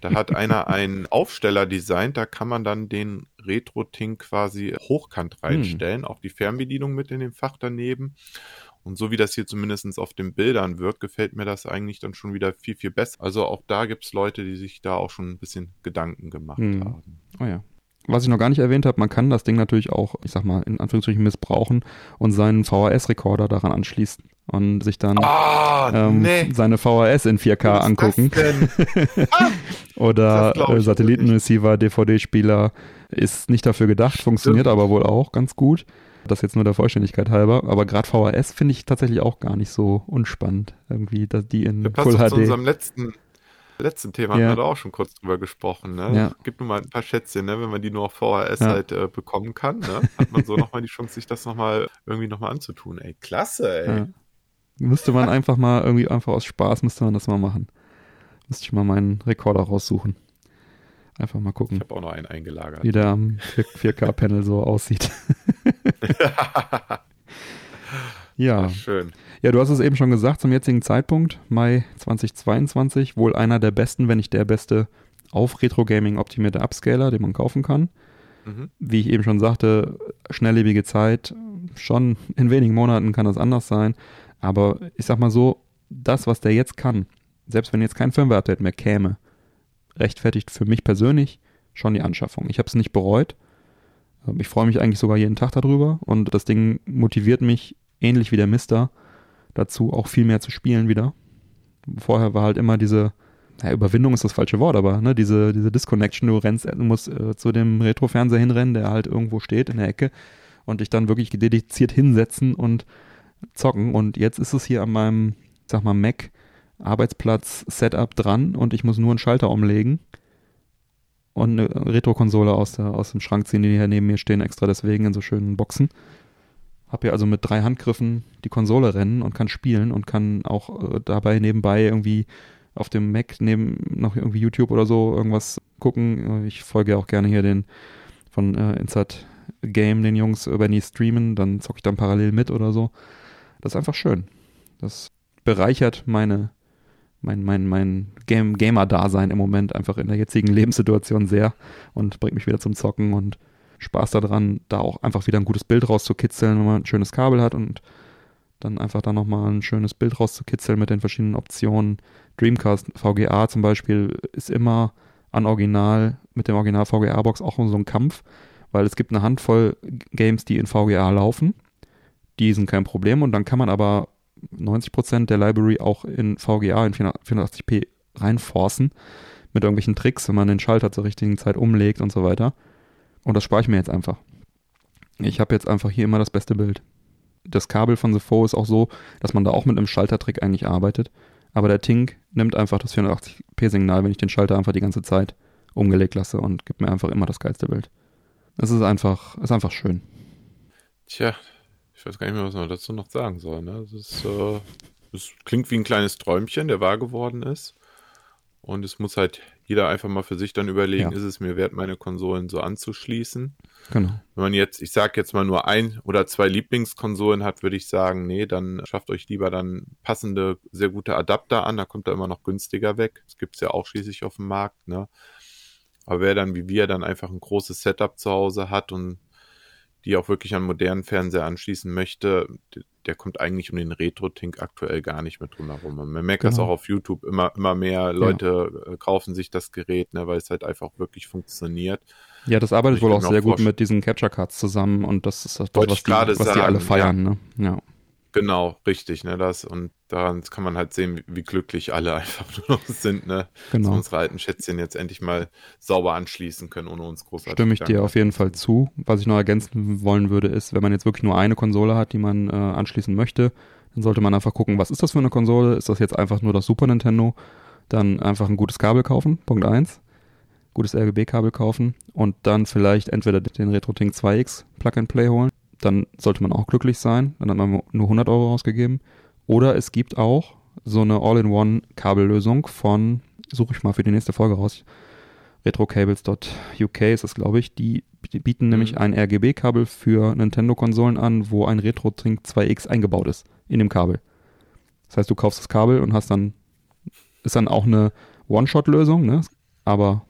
Speaker 3: Da hat einer einen Aufsteller designt, da kann man dann den Retro-Ting quasi hochkant hm. reinstellen, mhm. auch die Fernbedienung mit in dem Fach daneben. Und so wie das hier zumindest auf den Bildern wirkt, gefällt mir das eigentlich dann schon wieder viel, viel besser. Also auch da gibt es Leute, die sich da auch schon ein bisschen Gedanken gemacht mhm. haben.
Speaker 2: Oh ja was ich noch gar nicht erwähnt habe, man kann das Ding natürlich auch, ich sag mal, in Anführungsstrichen missbrauchen und seinen VHS-Rekorder daran anschließen und sich dann oh, ähm, nee. seine VHS in 4K angucken. ah, Oder äh, Satellitenreceiver, DVD-Spieler ist nicht dafür gedacht, funktioniert Stimmt. aber wohl auch ganz gut. Das jetzt nur der Vollständigkeit halber. Aber gerade VHS finde ich tatsächlich auch gar nicht so unspannend. Irgendwie, dass die in
Speaker 3: Full HD. Zu unserem letzten letzten Thema ja. haben wir da auch schon kurz drüber gesprochen. Ne? Ja. Gibt nur mal ein paar Schätzchen, ne? wenn man die nur auf VHS ja. halt äh, bekommen kann, ne? hat man so nochmal die Chance, sich das nochmal irgendwie nochmal anzutun. Ey, klasse, ey. Ja.
Speaker 2: Müsste man einfach mal irgendwie einfach aus Spaß, müsste man das mal machen. Müsste ich mal meinen Rekorder raussuchen. Einfach mal gucken.
Speaker 3: Ich habe auch noch einen eingelagert.
Speaker 2: Wie der am 4K-Panel so aussieht. ja. Ach,
Speaker 3: schön.
Speaker 2: Ja, du hast es eben schon gesagt, zum jetzigen Zeitpunkt, Mai 2022, wohl einer der besten, wenn nicht der beste auf Retro-Gaming optimierte Upscaler, den man kaufen kann. Mhm. Wie ich eben schon sagte, schnelllebige Zeit, schon in wenigen Monaten kann das anders sein. Aber ich sag mal so, das, was der jetzt kann, selbst wenn jetzt kein Firmware-Update mehr käme, rechtfertigt für mich persönlich schon die Anschaffung. Ich habe es nicht bereut. Ich freue mich eigentlich sogar jeden Tag darüber und das Ding motiviert mich, ähnlich wie der Mister, dazu auch viel mehr zu spielen wieder. Vorher war halt immer diese, naja, Überwindung ist das falsche Wort, aber ne, diese, diese Disconnection, du rennst, du musst äh, zu dem Retro-Fernseher hinrennen, der halt irgendwo steht in der Ecke und dich dann wirklich dediziert hinsetzen und zocken. Und jetzt ist es hier an meinem, sag mal, Mac Arbeitsplatz Setup dran und ich muss nur einen Schalter umlegen und eine Retro-Konsole aus, aus dem Schrank ziehen, die hier neben mir stehen, extra deswegen in so schönen Boxen. Hab hier also mit drei Handgriffen die Konsole rennen und kann spielen und kann auch äh, dabei nebenbei irgendwie auf dem Mac neben noch irgendwie YouTube oder so irgendwas gucken. Ich folge ja auch gerne hier den von äh, Insert Game, den Jungs, wenn die streamen, dann zocke ich dann parallel mit oder so. Das ist einfach schön. Das bereichert meine, mein, mein, mein Game, Gamer-Dasein im Moment einfach in der jetzigen Lebenssituation sehr und bringt mich wieder zum Zocken und Spaß daran, da auch einfach wieder ein gutes Bild rauszukitzeln, wenn man ein schönes Kabel hat und dann einfach da nochmal ein schönes Bild rauszukitzeln mit den verschiedenen Optionen. Dreamcast VGA zum Beispiel ist immer an Original, mit dem Original VGA-Box auch so ein Kampf, weil es gibt eine Handvoll Games, die in VGA laufen. Die sind kein Problem und dann kann man aber 90% der Library auch in VGA in 480p reinforcen mit irgendwelchen Tricks, wenn man den Schalter zur richtigen Zeit umlegt und so weiter. Und das spare ich mir jetzt einfach. Ich habe jetzt einfach hier immer das beste Bild. Das Kabel von The Foe ist auch so, dass man da auch mit einem Schaltertrick eigentlich arbeitet. Aber der Tink nimmt einfach das 480p-Signal, wenn ich den Schalter einfach die ganze Zeit umgelegt lasse und gibt mir einfach immer das geilste Bild. Es ist einfach, ist einfach schön.
Speaker 3: Tja, ich weiß gar nicht mehr, was man dazu noch sagen soll. Ne? Das, ist, äh, das klingt wie ein kleines Träumchen, der wahr geworden ist. Und es muss halt jeder einfach mal für sich dann überlegen, ja. ist es mir wert, meine Konsolen so anzuschließen? Genau. Wenn man jetzt, ich sag jetzt mal nur ein oder zwei Lieblingskonsolen hat, würde ich sagen, nee, dann schafft euch lieber dann passende, sehr gute Adapter an, da kommt er immer noch günstiger weg. Das gibt's ja auch schließlich auf dem Markt, ne? Aber wer dann wie wir dann einfach ein großes Setup zu Hause hat und die auch wirklich an modernen Fernseher anschließen möchte, der kommt eigentlich um den Retro-Tink aktuell gar nicht mehr drum herum. Man merkt genau. das auch auf YouTube, immer, immer mehr Leute ja. Äh, kaufen sich das Gerät, ne, weil es halt einfach wirklich funktioniert.
Speaker 2: Ja, das arbeitet wohl auch sehr gut mit diesen Capture Cards zusammen und das ist das, was, die, was die alle feiern. Ja. Ne? ja.
Speaker 3: Genau, richtig, ne, das und daran kann man halt sehen, wie, wie glücklich alle einfach nur noch sind, ne, genau. dass unsere alten Schätzchen jetzt endlich mal sauber anschließen können, ohne uns großartig.
Speaker 2: Stimme ich dir auf jeden Fall zu. Was ich noch ergänzen wollen würde, ist, wenn man jetzt wirklich nur eine Konsole hat, die man äh, anschließen möchte, dann sollte man einfach gucken, was ist das für eine Konsole? Ist das jetzt einfach nur das Super Nintendo? Dann einfach ein gutes Kabel kaufen, Punkt eins gutes RGB-Kabel kaufen und dann vielleicht entweder den RetroTink 2X Plug-and-Play holen dann sollte man auch glücklich sein. Dann hat man nur 100 Euro ausgegeben. Oder es gibt auch so eine All-in-One-Kabellösung von, suche ich mal für die nächste Folge raus, retrocables.uk ist das, glaube ich. Die, die bieten mhm. nämlich ein RGB-Kabel für Nintendo-Konsolen an, wo ein RetroTink 2X eingebaut ist in dem Kabel. Das heißt, du kaufst das Kabel und hast dann, ist dann auch eine One-Shot-Lösung, ne? aber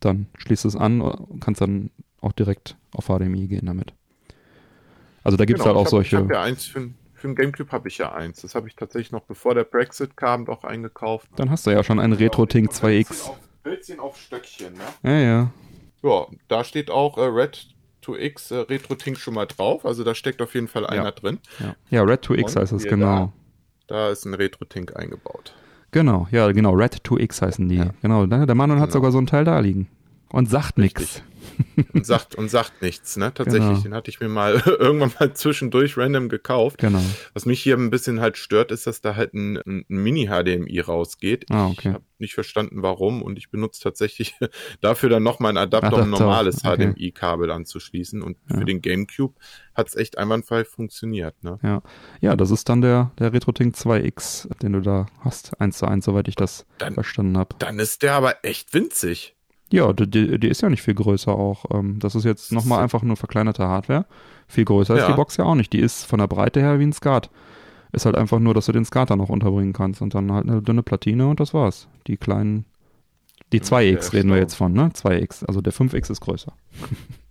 Speaker 2: dann schließt es an und kannst dann auch direkt auf HDMI gehen damit. Also da gibt es genau, halt auch solche.
Speaker 3: Ich habe ja eins für, für den Gamecube habe ich ja eins. Das habe ich tatsächlich noch bevor der Brexit kam, doch eingekauft.
Speaker 2: Dann hast du ja schon einen Retro-Tink 2X.
Speaker 3: Hölzchen auf Stöckchen, ne?
Speaker 2: Ja, ja.
Speaker 3: Ja, da steht auch äh, Red 2X äh, Retro-Tink schon mal drauf. Also da steckt auf jeden Fall einer
Speaker 2: ja.
Speaker 3: drin.
Speaker 2: Ja, ja Red 2X heißt es, genau.
Speaker 3: Da, da ist ein Retro-Tink eingebaut.
Speaker 2: Genau, ja, genau. Red 2X heißen die. Ja. Genau, der Manuel genau. hat sogar so ein Teil da liegen. Und sagt nichts
Speaker 3: und sagt und sagt nichts, ne? Tatsächlich, genau. den hatte ich mir mal irgendwann mal zwischendurch random gekauft.
Speaker 2: Genau.
Speaker 3: Was mich hier ein bisschen halt stört, ist, dass da halt ein, ein Mini-HDMI rausgeht.
Speaker 2: Ah, okay.
Speaker 3: Ich habe nicht verstanden, warum und ich benutze tatsächlich dafür dann nochmal einen Adapter, um ein normales okay. HDMI-Kabel anzuschließen und ja. für den GameCube hat es echt einwandfrei funktioniert, ne?
Speaker 2: Ja. Ja, das ist dann der, der RetroTink 2X, den du da hast, eins zu eins, soweit ich das dann, verstanden habe.
Speaker 3: Dann ist der aber echt winzig.
Speaker 2: Ja, die, die ist ja nicht viel größer auch. Ähm, das ist jetzt nochmal einfach nur verkleinerte Hardware. Viel größer ja. ist die Box ja auch nicht. Die ist von der Breite her wie ein Skat. Ist halt einfach nur, dass du den Skater noch unterbringen kannst und dann halt eine dünne Platine und das war's. Die kleinen, die 2X reden wir jetzt von, ne? 2X. Also der 5X ist größer.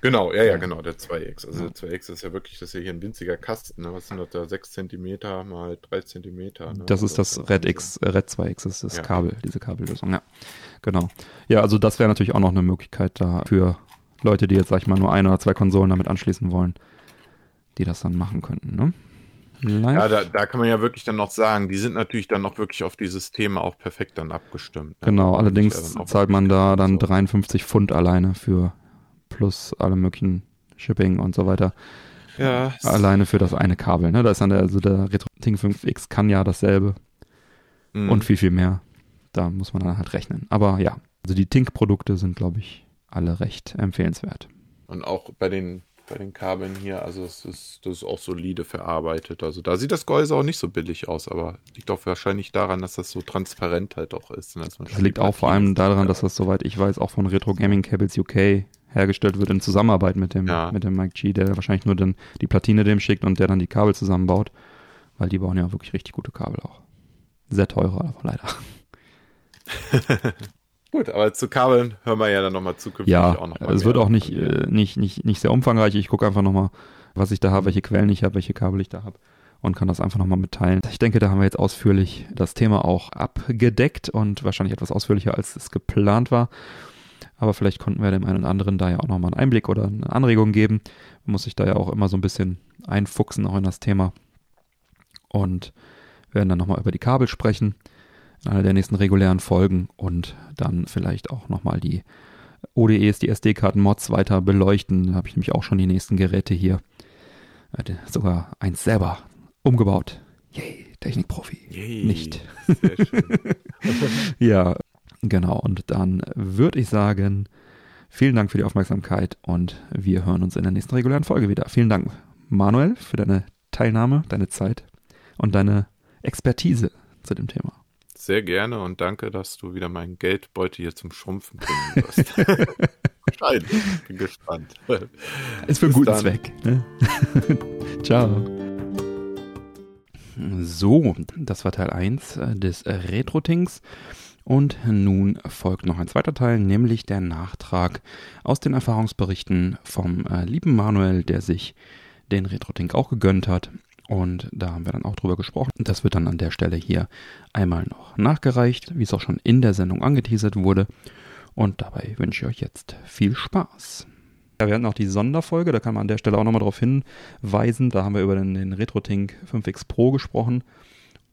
Speaker 3: Genau, ja, ja, genau, der 2X. Also der 2X ist ja wirklich, das ist ja hier ein winziger Kasten. Ne? Was sind das da? 6 cm mal 3 cm. Ne?
Speaker 2: Das ist das Red X, äh, Red 2X, das ist das ja. Kabel, diese Kabellösung, ja. Genau. Ja, also das wäre natürlich auch noch eine Möglichkeit da für Leute, die jetzt, sag ich mal, nur ein oder zwei Konsolen damit anschließen wollen, die das dann machen könnten, ne?
Speaker 3: Live? Ja, da, da kann man ja wirklich dann noch sagen, die sind natürlich dann noch wirklich auf dieses Thema auch perfekt dann abgestimmt.
Speaker 2: Ne? Genau, allerdings zahlt man da dann so. 53 Pfund alleine für plus alle möglichen Shipping und so weiter. Ja. Alleine für das eine Kabel, ne? Da ist dann der, also der Retro Ting 5X kann ja dasselbe. Mhm. Und viel, viel mehr. Da muss man dann halt rechnen. Aber ja, also die Tink-Produkte sind, glaube ich, alle recht empfehlenswert.
Speaker 3: Und auch bei den bei den Kabeln hier. Also es ist, das ist auch solide verarbeitet. Also da sieht das Gehäuse auch nicht so billig aus, aber liegt auch wahrscheinlich daran, dass das so transparent halt auch ist.
Speaker 2: das liegt auch vor allem daran, dass das, soweit ich weiß, auch von Retro Gaming Cables UK hergestellt wird in Zusammenarbeit mit dem, ja. mit dem Mike G, der wahrscheinlich nur dann die Platine dem schickt und der dann die Kabel zusammenbaut. Weil die bauen ja wirklich richtig gute Kabel auch. Sehr teure, aber leider.
Speaker 3: Gut, aber zu Kabeln hören wir ja dann nochmal zukünftig
Speaker 2: ja, auch noch mal. Es wird auch nicht, äh, nicht, nicht, nicht sehr umfangreich. Ich gucke einfach nochmal, was ich da habe, welche Quellen ich habe, welche Kabel ich da habe und kann das einfach nochmal mitteilen. Ich denke, da haben wir jetzt ausführlich das Thema auch abgedeckt und wahrscheinlich etwas ausführlicher, als es geplant war. Aber vielleicht konnten wir dem einen oder anderen da ja auch nochmal einen Einblick oder eine Anregung geben. Man muss sich da ja auch immer so ein bisschen einfuchsen, auch in das Thema. Und werden dann nochmal über die Kabel sprechen in einer der nächsten regulären Folgen und dann vielleicht auch nochmal die ODEs, die SD-Karten-Mods weiter beleuchten. Da habe ich nämlich auch schon die nächsten Geräte hier. Sogar eins selber umgebaut. Yay, Technikprofi. Yay, Nicht. Ja, genau. Und dann würde ich sagen, vielen Dank für die Aufmerksamkeit und wir hören uns in der nächsten regulären Folge wieder. Vielen Dank, Manuel, für deine Teilnahme, deine Zeit und deine Expertise zu dem Thema.
Speaker 3: Sehr gerne und danke, dass du wieder mein Geldbeutel hier zum Schrumpfen bringen wirst. Wahrscheinlich. Bin gespannt.
Speaker 2: Ist für einen guten dann. Zweck. Ne? Ciao. So, das war Teil 1 äh, des Retro-Tings. Und nun folgt noch ein zweiter Teil, nämlich der Nachtrag aus den Erfahrungsberichten vom äh, lieben Manuel, der sich den Retro-Tink auch gegönnt hat und da haben wir dann auch drüber gesprochen. Das wird dann an der Stelle hier einmal noch nachgereicht, wie es auch schon in der Sendung angeteasert wurde. Und dabei wünsche ich euch jetzt viel Spaß. Ja, wir hatten auch die Sonderfolge, da kann man an der Stelle auch nochmal darauf hinweisen. Da haben wir über den, den RetroTink 5X Pro gesprochen.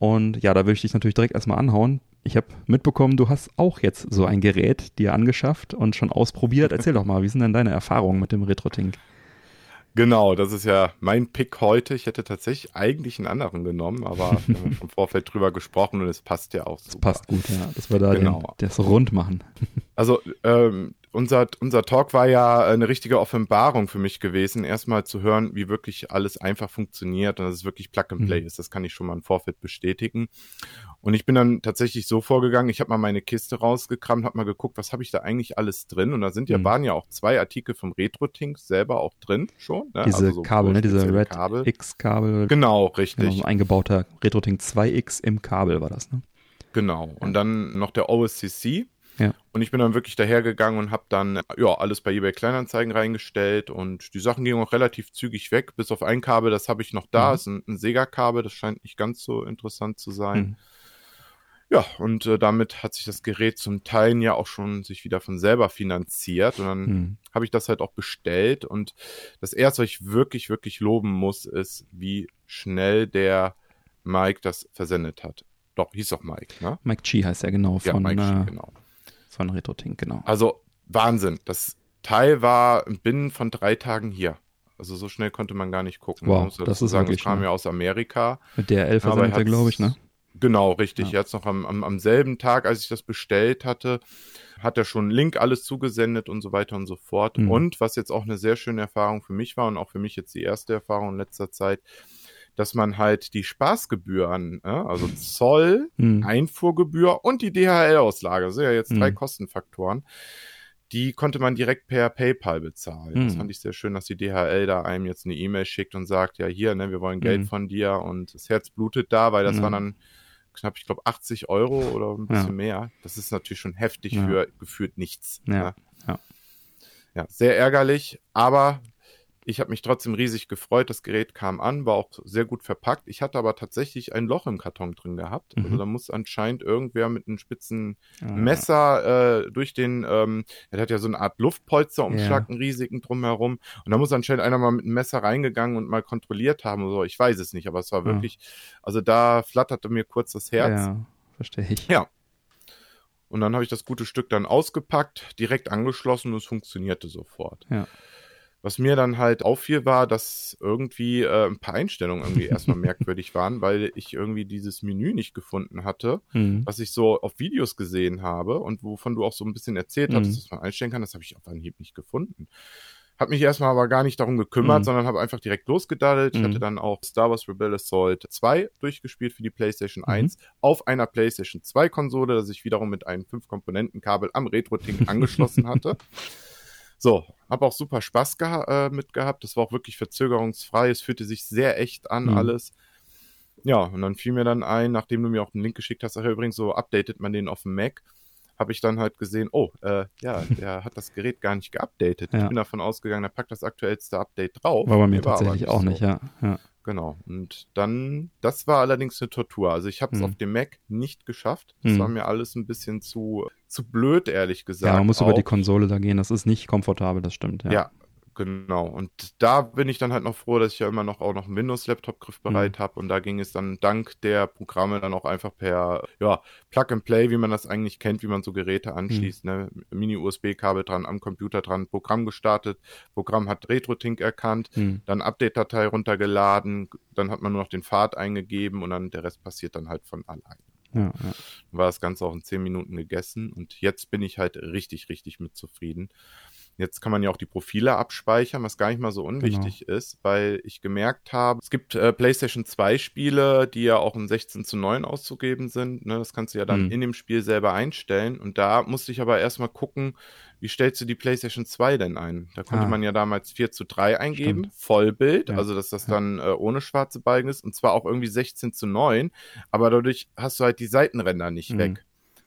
Speaker 2: Und ja, da würde ich dich natürlich direkt erstmal anhauen. Ich habe mitbekommen, du hast auch jetzt so ein Gerät dir angeschafft und schon ausprobiert. Erzähl doch mal, wie sind denn deine Erfahrungen mit dem RetroTink?
Speaker 3: Genau, das ist ja mein Pick heute. Ich hätte tatsächlich eigentlich einen anderen genommen, aber wir haben im Vorfeld drüber gesprochen und es passt ja auch
Speaker 2: super. Das passt gut, ja. Das wir da genau. den, das rund machen.
Speaker 3: Also ähm, unser, unser Talk war ja eine richtige Offenbarung für mich gewesen, erstmal zu hören, wie wirklich alles einfach funktioniert und dass es wirklich Plug and Play mhm. ist. Das kann ich schon mal im Vorfeld bestätigen. Und ich bin dann tatsächlich so vorgegangen, ich habe mal meine Kiste rausgekramt, habe mal geguckt, was habe ich da eigentlich alles drin. Und da sind ja, mhm. waren ja auch zwei Artikel vom RetroTink selber auch drin schon.
Speaker 2: Ne? Diese also so Kabel, ne? diese Red Kabel. X-Kabel.
Speaker 3: Genau, richtig. Genau,
Speaker 2: ein eingebauter RetroTink 2X im Kabel war das, ne?
Speaker 3: Genau. Und dann noch der OSCC, ja. Und ich bin dann wirklich dahergegangen und habe dann ja alles bei eBay Kleinanzeigen reingestellt und die Sachen gingen auch relativ zügig weg, bis auf ein Kabel, das habe ich noch da, mhm. ist ein, ein Sega-Kabel, das scheint nicht ganz so interessant zu sein. Mhm. Ja, und äh, damit hat sich das Gerät zum Teil ja auch schon sich wieder von selber finanziert und dann mhm. habe ich das halt auch bestellt und das erste, was ich wirklich, wirklich loben muss, ist, wie schnell der Mike das versendet hat. Doch, hieß doch Mike, ne?
Speaker 2: Mike G heißt er genau. Von, ja, Mike G, von RetroTink, genau.
Speaker 3: Also Wahnsinn. Das Teil war binnen von drei Tagen hier. Also so schnell konnte man gar nicht gucken.
Speaker 2: Wow, das ist sagen, wirklich
Speaker 3: das kam ja aus Amerika.
Speaker 2: Mit der 11 er glaube ich, ne?
Speaker 3: Genau, richtig. Ja. Jetzt noch am, am, am selben Tag, als ich das bestellt hatte, hat er schon Link alles zugesendet und so weiter und so fort. Mhm. Und was jetzt auch eine sehr schöne Erfahrung für mich war und auch für mich jetzt die erste Erfahrung in letzter Zeit, dass man halt die Spaßgebühren, äh, also Zoll, mhm. Einfuhrgebühr und die DHL-Auslage, das sind ja jetzt drei mhm. Kostenfaktoren, die konnte man direkt per PayPal bezahlen. Mhm. Das fand ich sehr schön, dass die DHL da einem jetzt eine E-Mail schickt und sagt, ja hier, ne, wir wollen Geld mhm. von dir und das Herz blutet da, weil das waren dann knapp, ich glaube, 80 Euro oder ein bisschen ja. mehr. Das ist natürlich schon heftig ja. für gefühlt nichts.
Speaker 2: Ja. Ne? Ja,
Speaker 3: sehr ärgerlich, aber ich habe mich trotzdem riesig gefreut. Das Gerät kam an, war auch sehr gut verpackt. Ich hatte aber tatsächlich ein Loch im Karton drin gehabt.
Speaker 2: Mhm.
Speaker 3: Also da muss anscheinend irgendwer mit einem spitzen
Speaker 2: Ah.
Speaker 3: Messer äh, durch den, ähm, er hat ja so eine Art Luftpolsterumschlag,
Speaker 2: Ja.
Speaker 3: einen riesigen drumherum. Und da muss anscheinend einer mal mit einem Messer reingegangen und mal kontrolliert haben oder so. Ich weiß es nicht, aber es war
Speaker 2: Ja.
Speaker 3: wirklich, also da flatterte mir kurz das Herz.
Speaker 2: Ja, verstehe ich.
Speaker 3: Ja. Und dann habe ich das gute Stück dann ausgepackt, direkt angeschlossen und es funktionierte sofort.
Speaker 2: Ja.
Speaker 3: Was mir dann halt auffiel, war, dass irgendwie äh, ein paar Einstellungen irgendwie erstmal merkwürdig waren, weil ich irgendwie dieses Menü nicht gefunden hatte,
Speaker 2: Mhm.
Speaker 3: was ich so auf Videos gesehen habe und wovon du auch so ein bisschen erzählt
Speaker 2: Mhm.
Speaker 3: hattest, dass man einstellen kann. Das habe ich auf Anhieb nicht gefunden. Hab mich erstmal aber gar nicht darum gekümmert,
Speaker 2: Mhm.
Speaker 3: sondern habe einfach direkt losgedaddelt. Ich
Speaker 2: Mhm.
Speaker 3: hatte dann auch Star Wars Rebel Assault 2 durchgespielt für die PlayStation
Speaker 2: Mhm.
Speaker 3: 1 auf einer PlayStation 2 Konsole, das ich wiederum mit einem 5-Komponenten-Kabel am Retro-Tink angeschlossen hatte. So, habe auch super Spaß geha äh, mit gehabt. Das war auch wirklich verzögerungsfrei. Es fühlte sich sehr echt an
Speaker 2: Mhm.
Speaker 3: alles. Ja, und dann fiel mir dann ein, nachdem du mir auch einen Link geschickt hast, ach ja, übrigens, so updatet man den auf dem Mac, habe ich dann halt gesehen, oh, äh, ja, der hat das Gerät gar nicht geupdatet. Ich
Speaker 2: Ja.
Speaker 3: bin davon ausgegangen, er packt das aktuellste Update drauf.
Speaker 2: War bei mir
Speaker 3: aber
Speaker 2: tatsächlich auch
Speaker 3: so.
Speaker 2: nicht, ja. ja.
Speaker 3: Genau. Und dann, das war allerdings eine Tortur. Also ich habe es
Speaker 2: Mhm.
Speaker 3: auf dem Mac nicht geschafft. Das
Speaker 2: Mhm.
Speaker 3: war mir alles ein bisschen zu, zu blöd, ehrlich gesagt.
Speaker 2: Ja, man muss über
Speaker 3: auch.
Speaker 2: die Konsole da gehen, das ist nicht komfortabel, das stimmt. Ja.
Speaker 3: Ja. Genau. Und da bin ich dann halt noch froh, dass ich ja immer noch auch noch einen Windows-Laptop griffbereit
Speaker 2: Mhm.
Speaker 3: habe. Und da ging es dann dank der Programme dann auch einfach per ja, Plug and Play, wie man das eigentlich kennt, wie man so Geräte anschließt. Ne? Mini-USB-Kabel dran, am Computer dran, Programm gestartet, Programm hat RetroTink erkannt,
Speaker 2: Hm.
Speaker 3: dann Update-Datei runtergeladen, dann hat man nur noch den Pfad eingegeben und dann der Rest passiert dann halt von allein.
Speaker 2: Ja, ja.
Speaker 3: War das Ganze auch in 10 Minuten gegessen und jetzt bin ich halt richtig, richtig mit zufrieden. Jetzt kann man ja auch die Profile abspeichern, was gar nicht mal so unwichtig ist, weil ich gemerkt habe, es gibt äh, PlayStation 2 Spiele, die ja auch in 16 zu 9 auszugeben sind. Ne? Das kannst du ja dann
Speaker 2: Mhm.
Speaker 3: in dem Spiel selber einstellen. Und da musste ich aber erstmal gucken, wie stellst du die PlayStation 2 denn ein? Da konnte
Speaker 2: Ah.
Speaker 3: man ja damals 4 zu 3 eingeben,
Speaker 2: Stimmt.
Speaker 3: Vollbild,
Speaker 2: Ja.
Speaker 3: also dass das
Speaker 2: Ja.
Speaker 3: dann äh, ohne schwarze Balken ist und zwar auch irgendwie 16 zu 9, aber dadurch hast du halt die Seitenränder nicht
Speaker 2: Mhm.
Speaker 3: weg.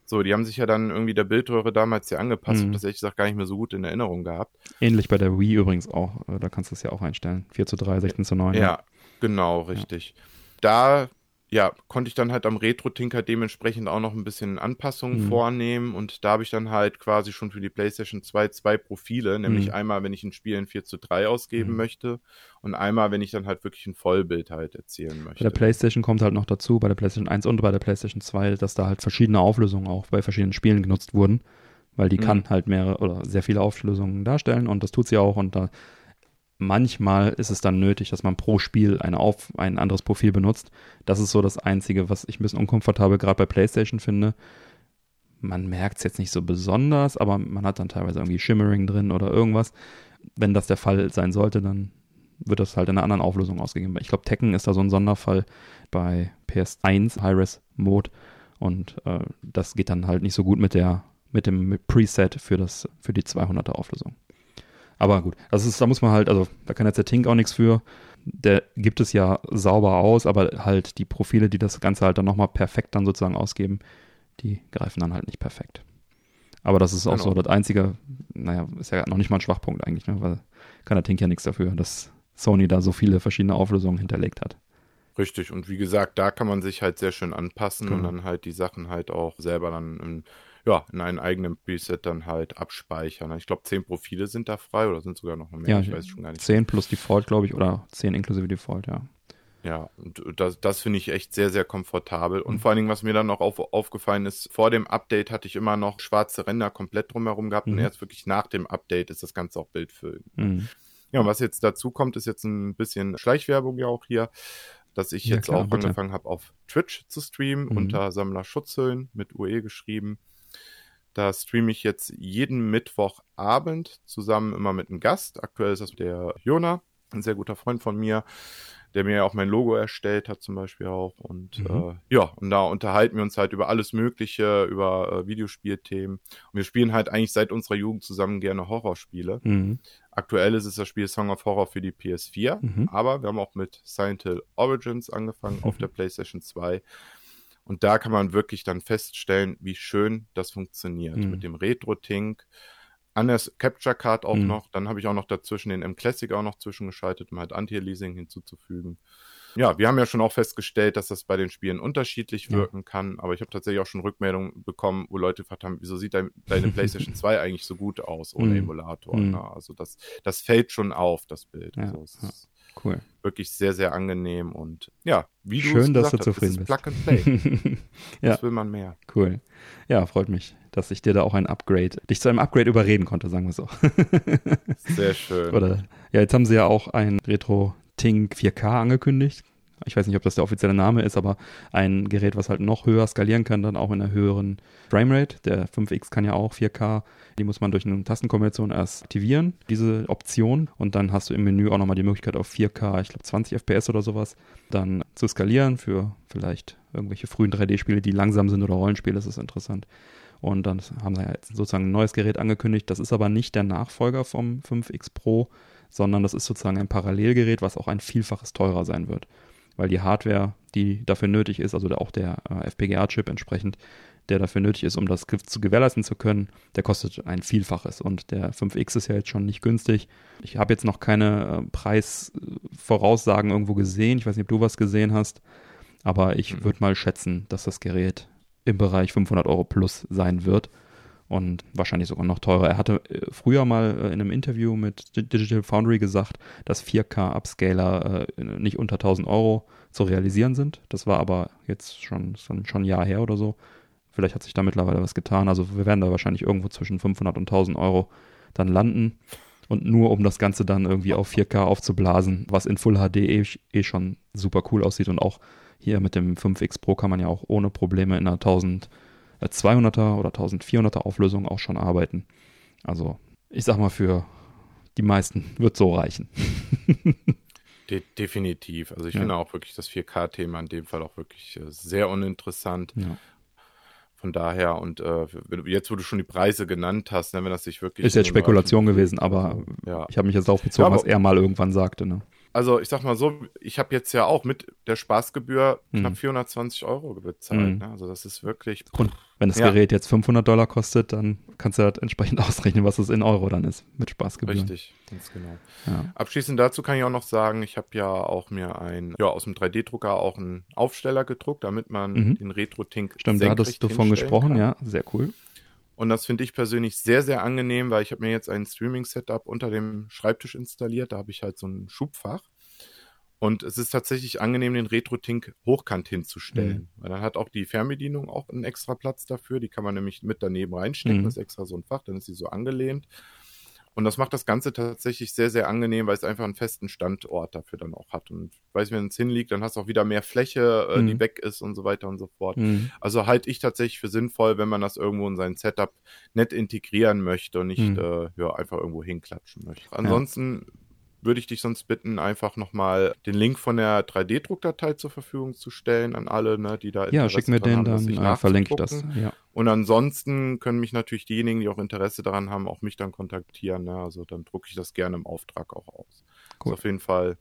Speaker 3: So, die haben sich ja dann irgendwie der Bildröhre damals ja angepasst
Speaker 2: Mhm.
Speaker 3: und das ehrlich gesagt gar nicht mehr so gut in Erinnerung gehabt.
Speaker 2: Ähnlich bei der Wii übrigens auch. äh, Da kannst du es ja auch einstellen. 4 zu 3, 16 zu 9.
Speaker 3: Ja, genau, richtig. Da ja, konnte ich dann halt am Retro-Tinker dementsprechend auch noch ein bisschen Anpassungen
Speaker 2: Mhm.
Speaker 3: vornehmen und da habe ich dann halt quasi schon für die PlayStation 2 zwei Profile, nämlich
Speaker 2: Mhm.
Speaker 3: einmal, wenn ich ein Spiel in 4 zu 3 ausgeben
Speaker 2: Mhm.
Speaker 3: möchte und einmal, wenn ich dann halt wirklich ein Vollbild halt erzielen
Speaker 2: Bei
Speaker 3: möchte.
Speaker 2: der PlayStation kommt halt noch dazu, bei der PlayStation 1 und bei der PlayStation 2, dass da halt verschiedene Auflösungen auch bei verschiedenen Spielen genutzt wurden, weil die
Speaker 3: Mhm.
Speaker 2: kann halt mehrere oder sehr viele Auflösungen darstellen und das tut sie auch und da manchmal ist es dann nötig, dass man pro Spiel eine auf, ein anderes Profil benutzt. Das ist so das Einzige, was ich ein bisschen unkomfortabel gerade bei PlayStation finde. Man merkt es jetzt nicht so besonders, aber man hat dann teilweise irgendwie Shimmering drin oder irgendwas. Wenn das der Fall sein sollte, dann wird das halt in einer anderen Auflösung ausgegeben. Ich glaube, Tekken ist da so ein Sonderfall bei PS1 High-Res Mode und äh, das geht dann halt nicht so gut mit der mit dem Preset für das für die 200er Auflösung. Aber gut, das ist da muss man halt also da kann jetzt der Tink auch nichts für. Der gibt es ja sauber aus, aber halt die Profile, die das Ganze halt dann nochmal perfekt dann sozusagen ausgeben, die greifen dann halt nicht perfekt. Aber das ist auch
Speaker 3: Genau.
Speaker 2: so das einzige, naja, ist ja noch nicht mal ein Schwachpunkt eigentlich, ne? weil kann der Tink ja nichts dafür, dass Sony da so viele verschiedene Auflösungen hinterlegt hat.
Speaker 3: Richtig, und wie gesagt, da kann man sich halt sehr schön anpassen und
Speaker 2: Genau.
Speaker 3: dann halt die Sachen halt auch selber dann in, ja, in einen eigenen Preset dann halt abspeichern. Ich glaube, zehn Profile sind da frei oder sind sogar noch mehr,
Speaker 2: Ja,
Speaker 3: ich weiß schon gar nicht.
Speaker 2: 10 plus Default, glaube ich, oder 10 inklusive Default, ja.
Speaker 3: Ja, und das, das finde ich echt sehr, sehr komfortabel. Und
Speaker 2: Mhm.
Speaker 3: vor allen Dingen, was mir dann noch auf, aufgefallen ist, vor dem Update hatte ich immer noch schwarze Ränder komplett drumherum gehabt und
Speaker 2: Mhm.
Speaker 3: erst wirklich nach dem Update ist das Ganze auch bildfüllend.
Speaker 2: Mhm.
Speaker 3: Ja, und was jetzt dazu kommt, ist jetzt ein bisschen Schleichwerbung ja auch hier, dass ich
Speaker 2: Ja,
Speaker 3: jetzt
Speaker 2: klar,
Speaker 3: auch
Speaker 2: bitte.
Speaker 3: angefangen habe, auf Twitch zu streamen,
Speaker 2: Mhm.
Speaker 3: unter Sammler Schutzhüllen mit UE geschrieben. Da streame ich jetzt jeden Mittwochabend zusammen immer mit einem Gast. Aktuell ist das der Jona, ein sehr guter Freund von mir, der mir ja auch mein Logo erstellt hat zum Beispiel auch. Und
Speaker 2: Mhm.
Speaker 3: äh, ja, und da unterhalten wir uns halt über alles Mögliche, über äh, Videospielthemen. Und wir spielen halt eigentlich seit unserer Jugend zusammen gerne Horrorspiele.
Speaker 2: Mhm.
Speaker 3: Aktuell ist es das Spiel Song of Horror für die PS4,
Speaker 2: Mhm.
Speaker 3: aber wir haben auch mit Silent Hill Origins angefangen auf der PlayStation 2. Und da kann man wirklich dann feststellen, wie schön das funktioniert.
Speaker 2: Mhm.
Speaker 3: Mit dem Retro-Tink an der Capture Card auch
Speaker 2: Mhm.
Speaker 3: noch. Dann habe ich auch noch dazwischen den M Classic auch noch zwischengeschaltet, um halt Anti-Leasing hinzuzufügen. Ja, wir haben ja schon auch festgestellt, dass das bei den Spielen unterschiedlich
Speaker 2: Ja.
Speaker 3: wirken kann, aber ich habe tatsächlich auch schon Rückmeldungen bekommen, wo Leute gefragt haben, wieso sieht dein, deine PlayStation 2 eigentlich so gut aus ohne
Speaker 2: Mhm.
Speaker 3: Emulator?
Speaker 2: Mhm.
Speaker 3: Ja, also das, das fällt schon auf, das Bild.
Speaker 2: Ja,
Speaker 3: Also ist
Speaker 2: Cool.
Speaker 3: wirklich sehr, sehr angenehm und ja, wie du
Speaker 2: Schön,
Speaker 3: es
Speaker 2: dass du zufrieden
Speaker 3: ist
Speaker 2: bist.
Speaker 3: Plug and Play.
Speaker 2: Ja.
Speaker 3: Was will man mehr?
Speaker 2: Cool. Ja, freut mich, dass ich dir da auch ein Upgrade, dich zu einem Upgrade überreden konnte, sagen wir so.
Speaker 3: Sehr schön.
Speaker 2: Oder ja, jetzt haben sie ja auch ein Retro Tink 4K angekündigt. Ich weiß nicht, ob das der offizielle Name ist, aber ein Gerät, was halt noch höher skalieren kann, dann auch in einer höheren Framerate. Der 5X kann ja auch 4K. Die muss man durch eine Tastenkombination erst aktivieren, diese Option. Und dann hast du im Menü auch nochmal die Möglichkeit auf 4K, ich glaube 20 FPS oder sowas, dann zu skalieren für vielleicht irgendwelche frühen 3D-Spiele, die langsam sind oder Rollenspiele. Das ist interessant. Und dann haben sie ja jetzt sozusagen ein neues Gerät angekündigt. Das ist aber nicht der Nachfolger vom 5X Pro, sondern das ist sozusagen ein Parallelgerät, was auch ein Vielfaches teurer sein wird. Weil die Hardware, die dafür nötig ist, also auch der äh, FPGA-Chip entsprechend, der dafür nötig ist, um das zu gewährleisten zu können, der kostet ein Vielfaches. Und der 5X ist ja jetzt schon nicht günstig. Ich habe jetzt noch keine äh, Preisvoraussagen irgendwo gesehen. Ich weiß nicht, ob du was gesehen hast. Aber ich
Speaker 3: Mhm.
Speaker 2: würde mal schätzen, dass das Gerät im Bereich 500 Euro plus sein wird und wahrscheinlich sogar noch teurer. Er hatte äh, früher mal äh, in einem Interview mit Di- Digital Foundry gesagt, dass 4K-Upscaler äh, nicht unter 1000 Euro zu realisieren sind. Das war aber jetzt schon, schon, ein Jahr her oder so. Vielleicht hat sich da mittlerweile was getan. Also wir werden da wahrscheinlich irgendwo zwischen 500 und 1000 Euro dann landen. Und nur um das Ganze dann irgendwie auf 4K aufzublasen, was in Full HD eh, eh schon super cool aussieht. Und auch hier mit dem 5X Pro kann man ja auch ohne Probleme in einer 1200er oder 1400er Auflösung auch schon arbeiten. Also ich sag mal, für die meisten wird so reichen.
Speaker 3: De definitiv. Also ich
Speaker 2: Ja.
Speaker 3: finde auch wirklich das 4K-Thema in dem Fall auch wirklich äh, sehr uninteressant.
Speaker 2: Ja.
Speaker 3: Von daher und äh, jetzt, wo du schon die Preise genannt hast, ne, wenn das sich wirklich.
Speaker 2: Ist jetzt Spekulation gewesen, aber
Speaker 3: Ja.
Speaker 2: ich habe mich jetzt darauf bezogen,
Speaker 3: Ja,
Speaker 2: was er mal irgendwann sagte. Ne?
Speaker 3: Also ich sag mal so, ich habe jetzt ja auch mit der Spaßgebühr
Speaker 2: Mhm.
Speaker 3: knapp 420 Euro bezahlt.
Speaker 2: Mhm.
Speaker 3: Ne? Also das ist wirklich.
Speaker 2: Und wenn das
Speaker 3: Ja.
Speaker 2: Gerät jetzt 500 Dollar kostet, dann kannst du halt entsprechend ausrechnen, was es in Euro dann ist mit Spaßgebühren.
Speaker 3: Richtig, ganz genau.
Speaker 2: Ja.
Speaker 3: Abschließend dazu kann ich auch noch sagen, ich habe ja auch mir ein, ja, aus dem 3D-Drucker auch einen Aufsteller gedruckt, damit man
Speaker 2: Mhm.
Speaker 3: den Retro-Tink
Speaker 2: Stimmt, da hattest du von
Speaker 3: hinstellen
Speaker 2: gesprochen,
Speaker 3: kann.
Speaker 2: ja, sehr cool.
Speaker 3: Und das finde ich persönlich sehr, sehr angenehm, weil ich habe mir jetzt ein Streaming-Setup unter dem Schreibtisch installiert. Da habe ich halt so ein Schubfach. Und es ist tatsächlich angenehm, den Retro-Tink hochkant hinzustellen. Weil dann hat auch die Fernbedienung auch einen extra Platz dafür. Die kann man nämlich mit daneben reinstecken.
Speaker 2: Mhm.
Speaker 3: Das ist extra so ein Fach, dann ist sie so angelehnt. Und das macht das Ganze tatsächlich sehr, sehr angenehm, weil es einfach einen festen Standort dafür dann auch hat. Und weiß, wenn es hinliegt, dann hast du auch wieder mehr Fläche, äh,
Speaker 2: Mhm.
Speaker 3: die weg ist und so weiter und so fort.
Speaker 2: Mhm.
Speaker 3: Also halte ich tatsächlich für sinnvoll, wenn man das irgendwo in sein Setup nett integrieren möchte und nicht
Speaker 2: Mhm.
Speaker 3: äh, ja, einfach irgendwo hinklatschen möchte. Ansonsten würde ich dich sonst bitten, einfach nochmal den Link von der 3D-Druckdatei zur Verfügung zu stellen an alle, ne, die da
Speaker 2: Ja,
Speaker 3: Interesse
Speaker 2: schick mir den,
Speaker 3: haben,
Speaker 2: dann äh, verlinke ich das. Ja.
Speaker 3: Und ansonsten können mich natürlich diejenigen, die auch Interesse daran haben, auch mich dann kontaktieren. Ne? Also dann drucke ich das gerne im Auftrag auch aus.
Speaker 2: Cool.
Speaker 3: Ist auf jeden Fall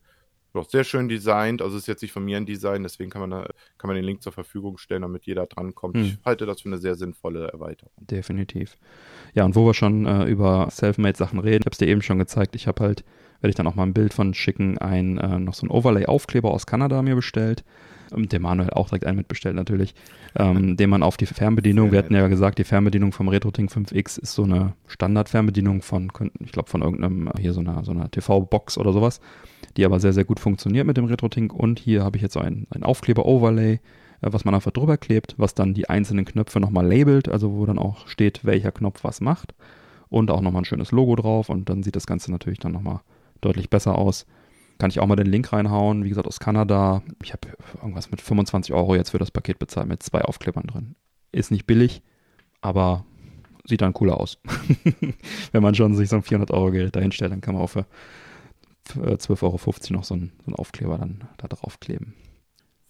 Speaker 3: doch sehr schön designt. Also ist jetzt nicht von mir ein Design, deswegen kann man, da, kann man den Link zur Verfügung stellen, damit jeder drankommt.
Speaker 2: Hm.
Speaker 3: Ich halte das für eine sehr sinnvolle Erweiterung.
Speaker 2: Definitiv. Ja, und wo wir schon äh, über Selfmade-Sachen reden, ich habe es dir eben schon gezeigt, ich habe halt, werde ich dann auch mal ein Bild von schicken, ein äh, noch so ein Overlay-Aufkleber aus Kanada mir bestellt. Ähm, Der Manuel auch direkt einen mitbestellt natürlich, ähm, den man auf die Fernbedienung, wir hatten ja gesagt, die Fernbedienung vom RetroTink 5X ist so eine Standard-Fernbedienung von, ich glaube von irgendeinem, hier so einer, so einer TV-Box oder sowas, die aber sehr, sehr gut funktioniert mit dem RetroTink und hier habe ich jetzt so ein, ein Aufkleber-Overlay, äh, was man einfach drüber klebt, was dann die einzelnen Knöpfe nochmal labelt, also wo dann auch steht, welcher Knopf was macht. Und auch nochmal ein schönes Logo drauf. Und dann sieht das Ganze natürlich dann nochmal deutlich besser aus. Kann ich auch mal den Link reinhauen, wie gesagt aus Kanada. Ich habe irgendwas mit 25 Euro jetzt für das Paket bezahlt mit zwei Aufklebern drin. Ist nicht billig, aber sieht dann cooler aus. Wenn man schon sich so ein 400 Euro Gerät dahinstellt, dann kann man auch für für 12,50 Euro noch so einen, so einen Aufkleber dann da drauf kleben.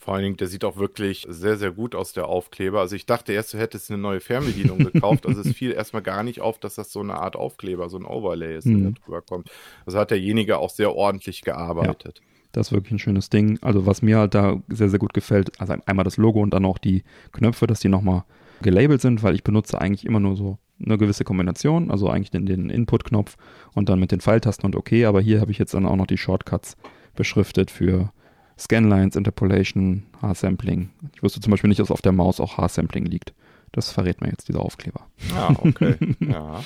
Speaker 3: Vor allen Dingen, der sieht auch wirklich sehr, sehr gut aus, der Aufkleber. Also ich dachte erst, du hättest eine neue Fernbedienung gekauft. Also es fiel erstmal gar nicht auf, dass das so eine Art Aufkleber, so ein Overlay ist, der
Speaker 2: Mhm.
Speaker 3: da drüber kommt. Also hat derjenige auch sehr ordentlich gearbeitet.
Speaker 2: Das ist wirklich ein schönes Ding. Also was mir halt da sehr, sehr gut gefällt, also einmal das Logo und dann auch die Knöpfe, dass die nochmal gelabelt sind, weil ich benutze eigentlich immer nur so eine gewisse Kombination, also eigentlich den, den Input-Knopf und dann mit den Pfeiltasten und OK, aber hier habe ich jetzt dann auch noch die Shortcuts beschriftet für Scanlines, Interpolation, H-Sampling. Ich wusste zum Beispiel nicht, dass auf der Maus auch H-Sampling liegt. Das verrät mir jetzt dieser Aufkleber.
Speaker 3: Ah, okay. ja.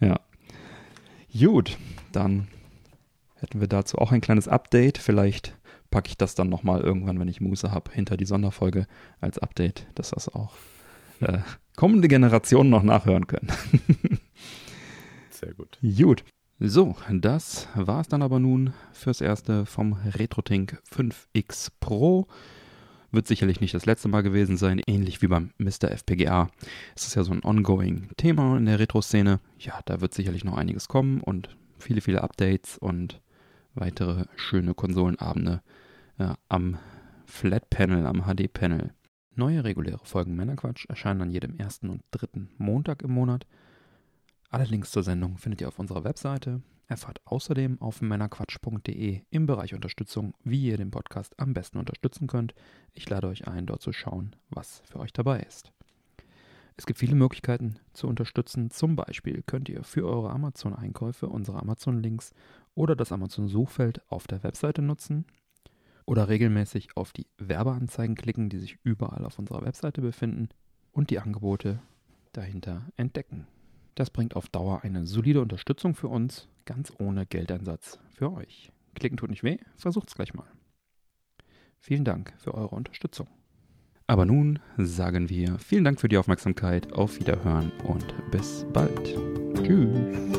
Speaker 2: ja. Gut, dann hätten wir dazu auch ein kleines Update. Vielleicht packe ich das dann nochmal irgendwann, wenn ich Muße habe, hinter die Sonderfolge als Update, dass das auch äh, kommende Generationen noch nachhören können.
Speaker 3: Sehr gut.
Speaker 2: Gut. So, das war es dann aber nun fürs erste vom RetroTink 5X Pro. Wird sicherlich nicht das letzte Mal gewesen sein, ähnlich wie beim Mr. FPGA. Es ist ja so ein ongoing Thema in der Retro-Szene. Ja, da wird sicherlich noch einiges kommen und viele, viele Updates und weitere schöne Konsolenabende äh, am Flat Panel, am HD Panel. Neue reguläre Folgen Männerquatsch erscheinen an jedem ersten und dritten Montag im Monat. Alle Links zur Sendung findet ihr auf unserer Webseite. Erfahrt außerdem auf männerquatsch.de im Bereich Unterstützung, wie ihr den Podcast am besten unterstützen könnt. Ich lade euch ein, dort zu schauen, was für euch dabei ist. Es gibt viele Möglichkeiten zu unterstützen. Zum Beispiel könnt ihr für eure Amazon-Einkäufe unsere Amazon-Links oder das Amazon-Suchfeld auf der Webseite nutzen oder regelmäßig auf die Werbeanzeigen klicken, die sich überall auf unserer Webseite befinden und die Angebote dahinter entdecken. Das bringt auf Dauer eine solide Unterstützung für uns, ganz ohne Geldeinsatz für euch. Klicken tut nicht weh, versucht's gleich mal. Vielen Dank für eure Unterstützung. Aber nun sagen wir vielen Dank für die Aufmerksamkeit, auf Wiederhören und bis bald. Tschüss.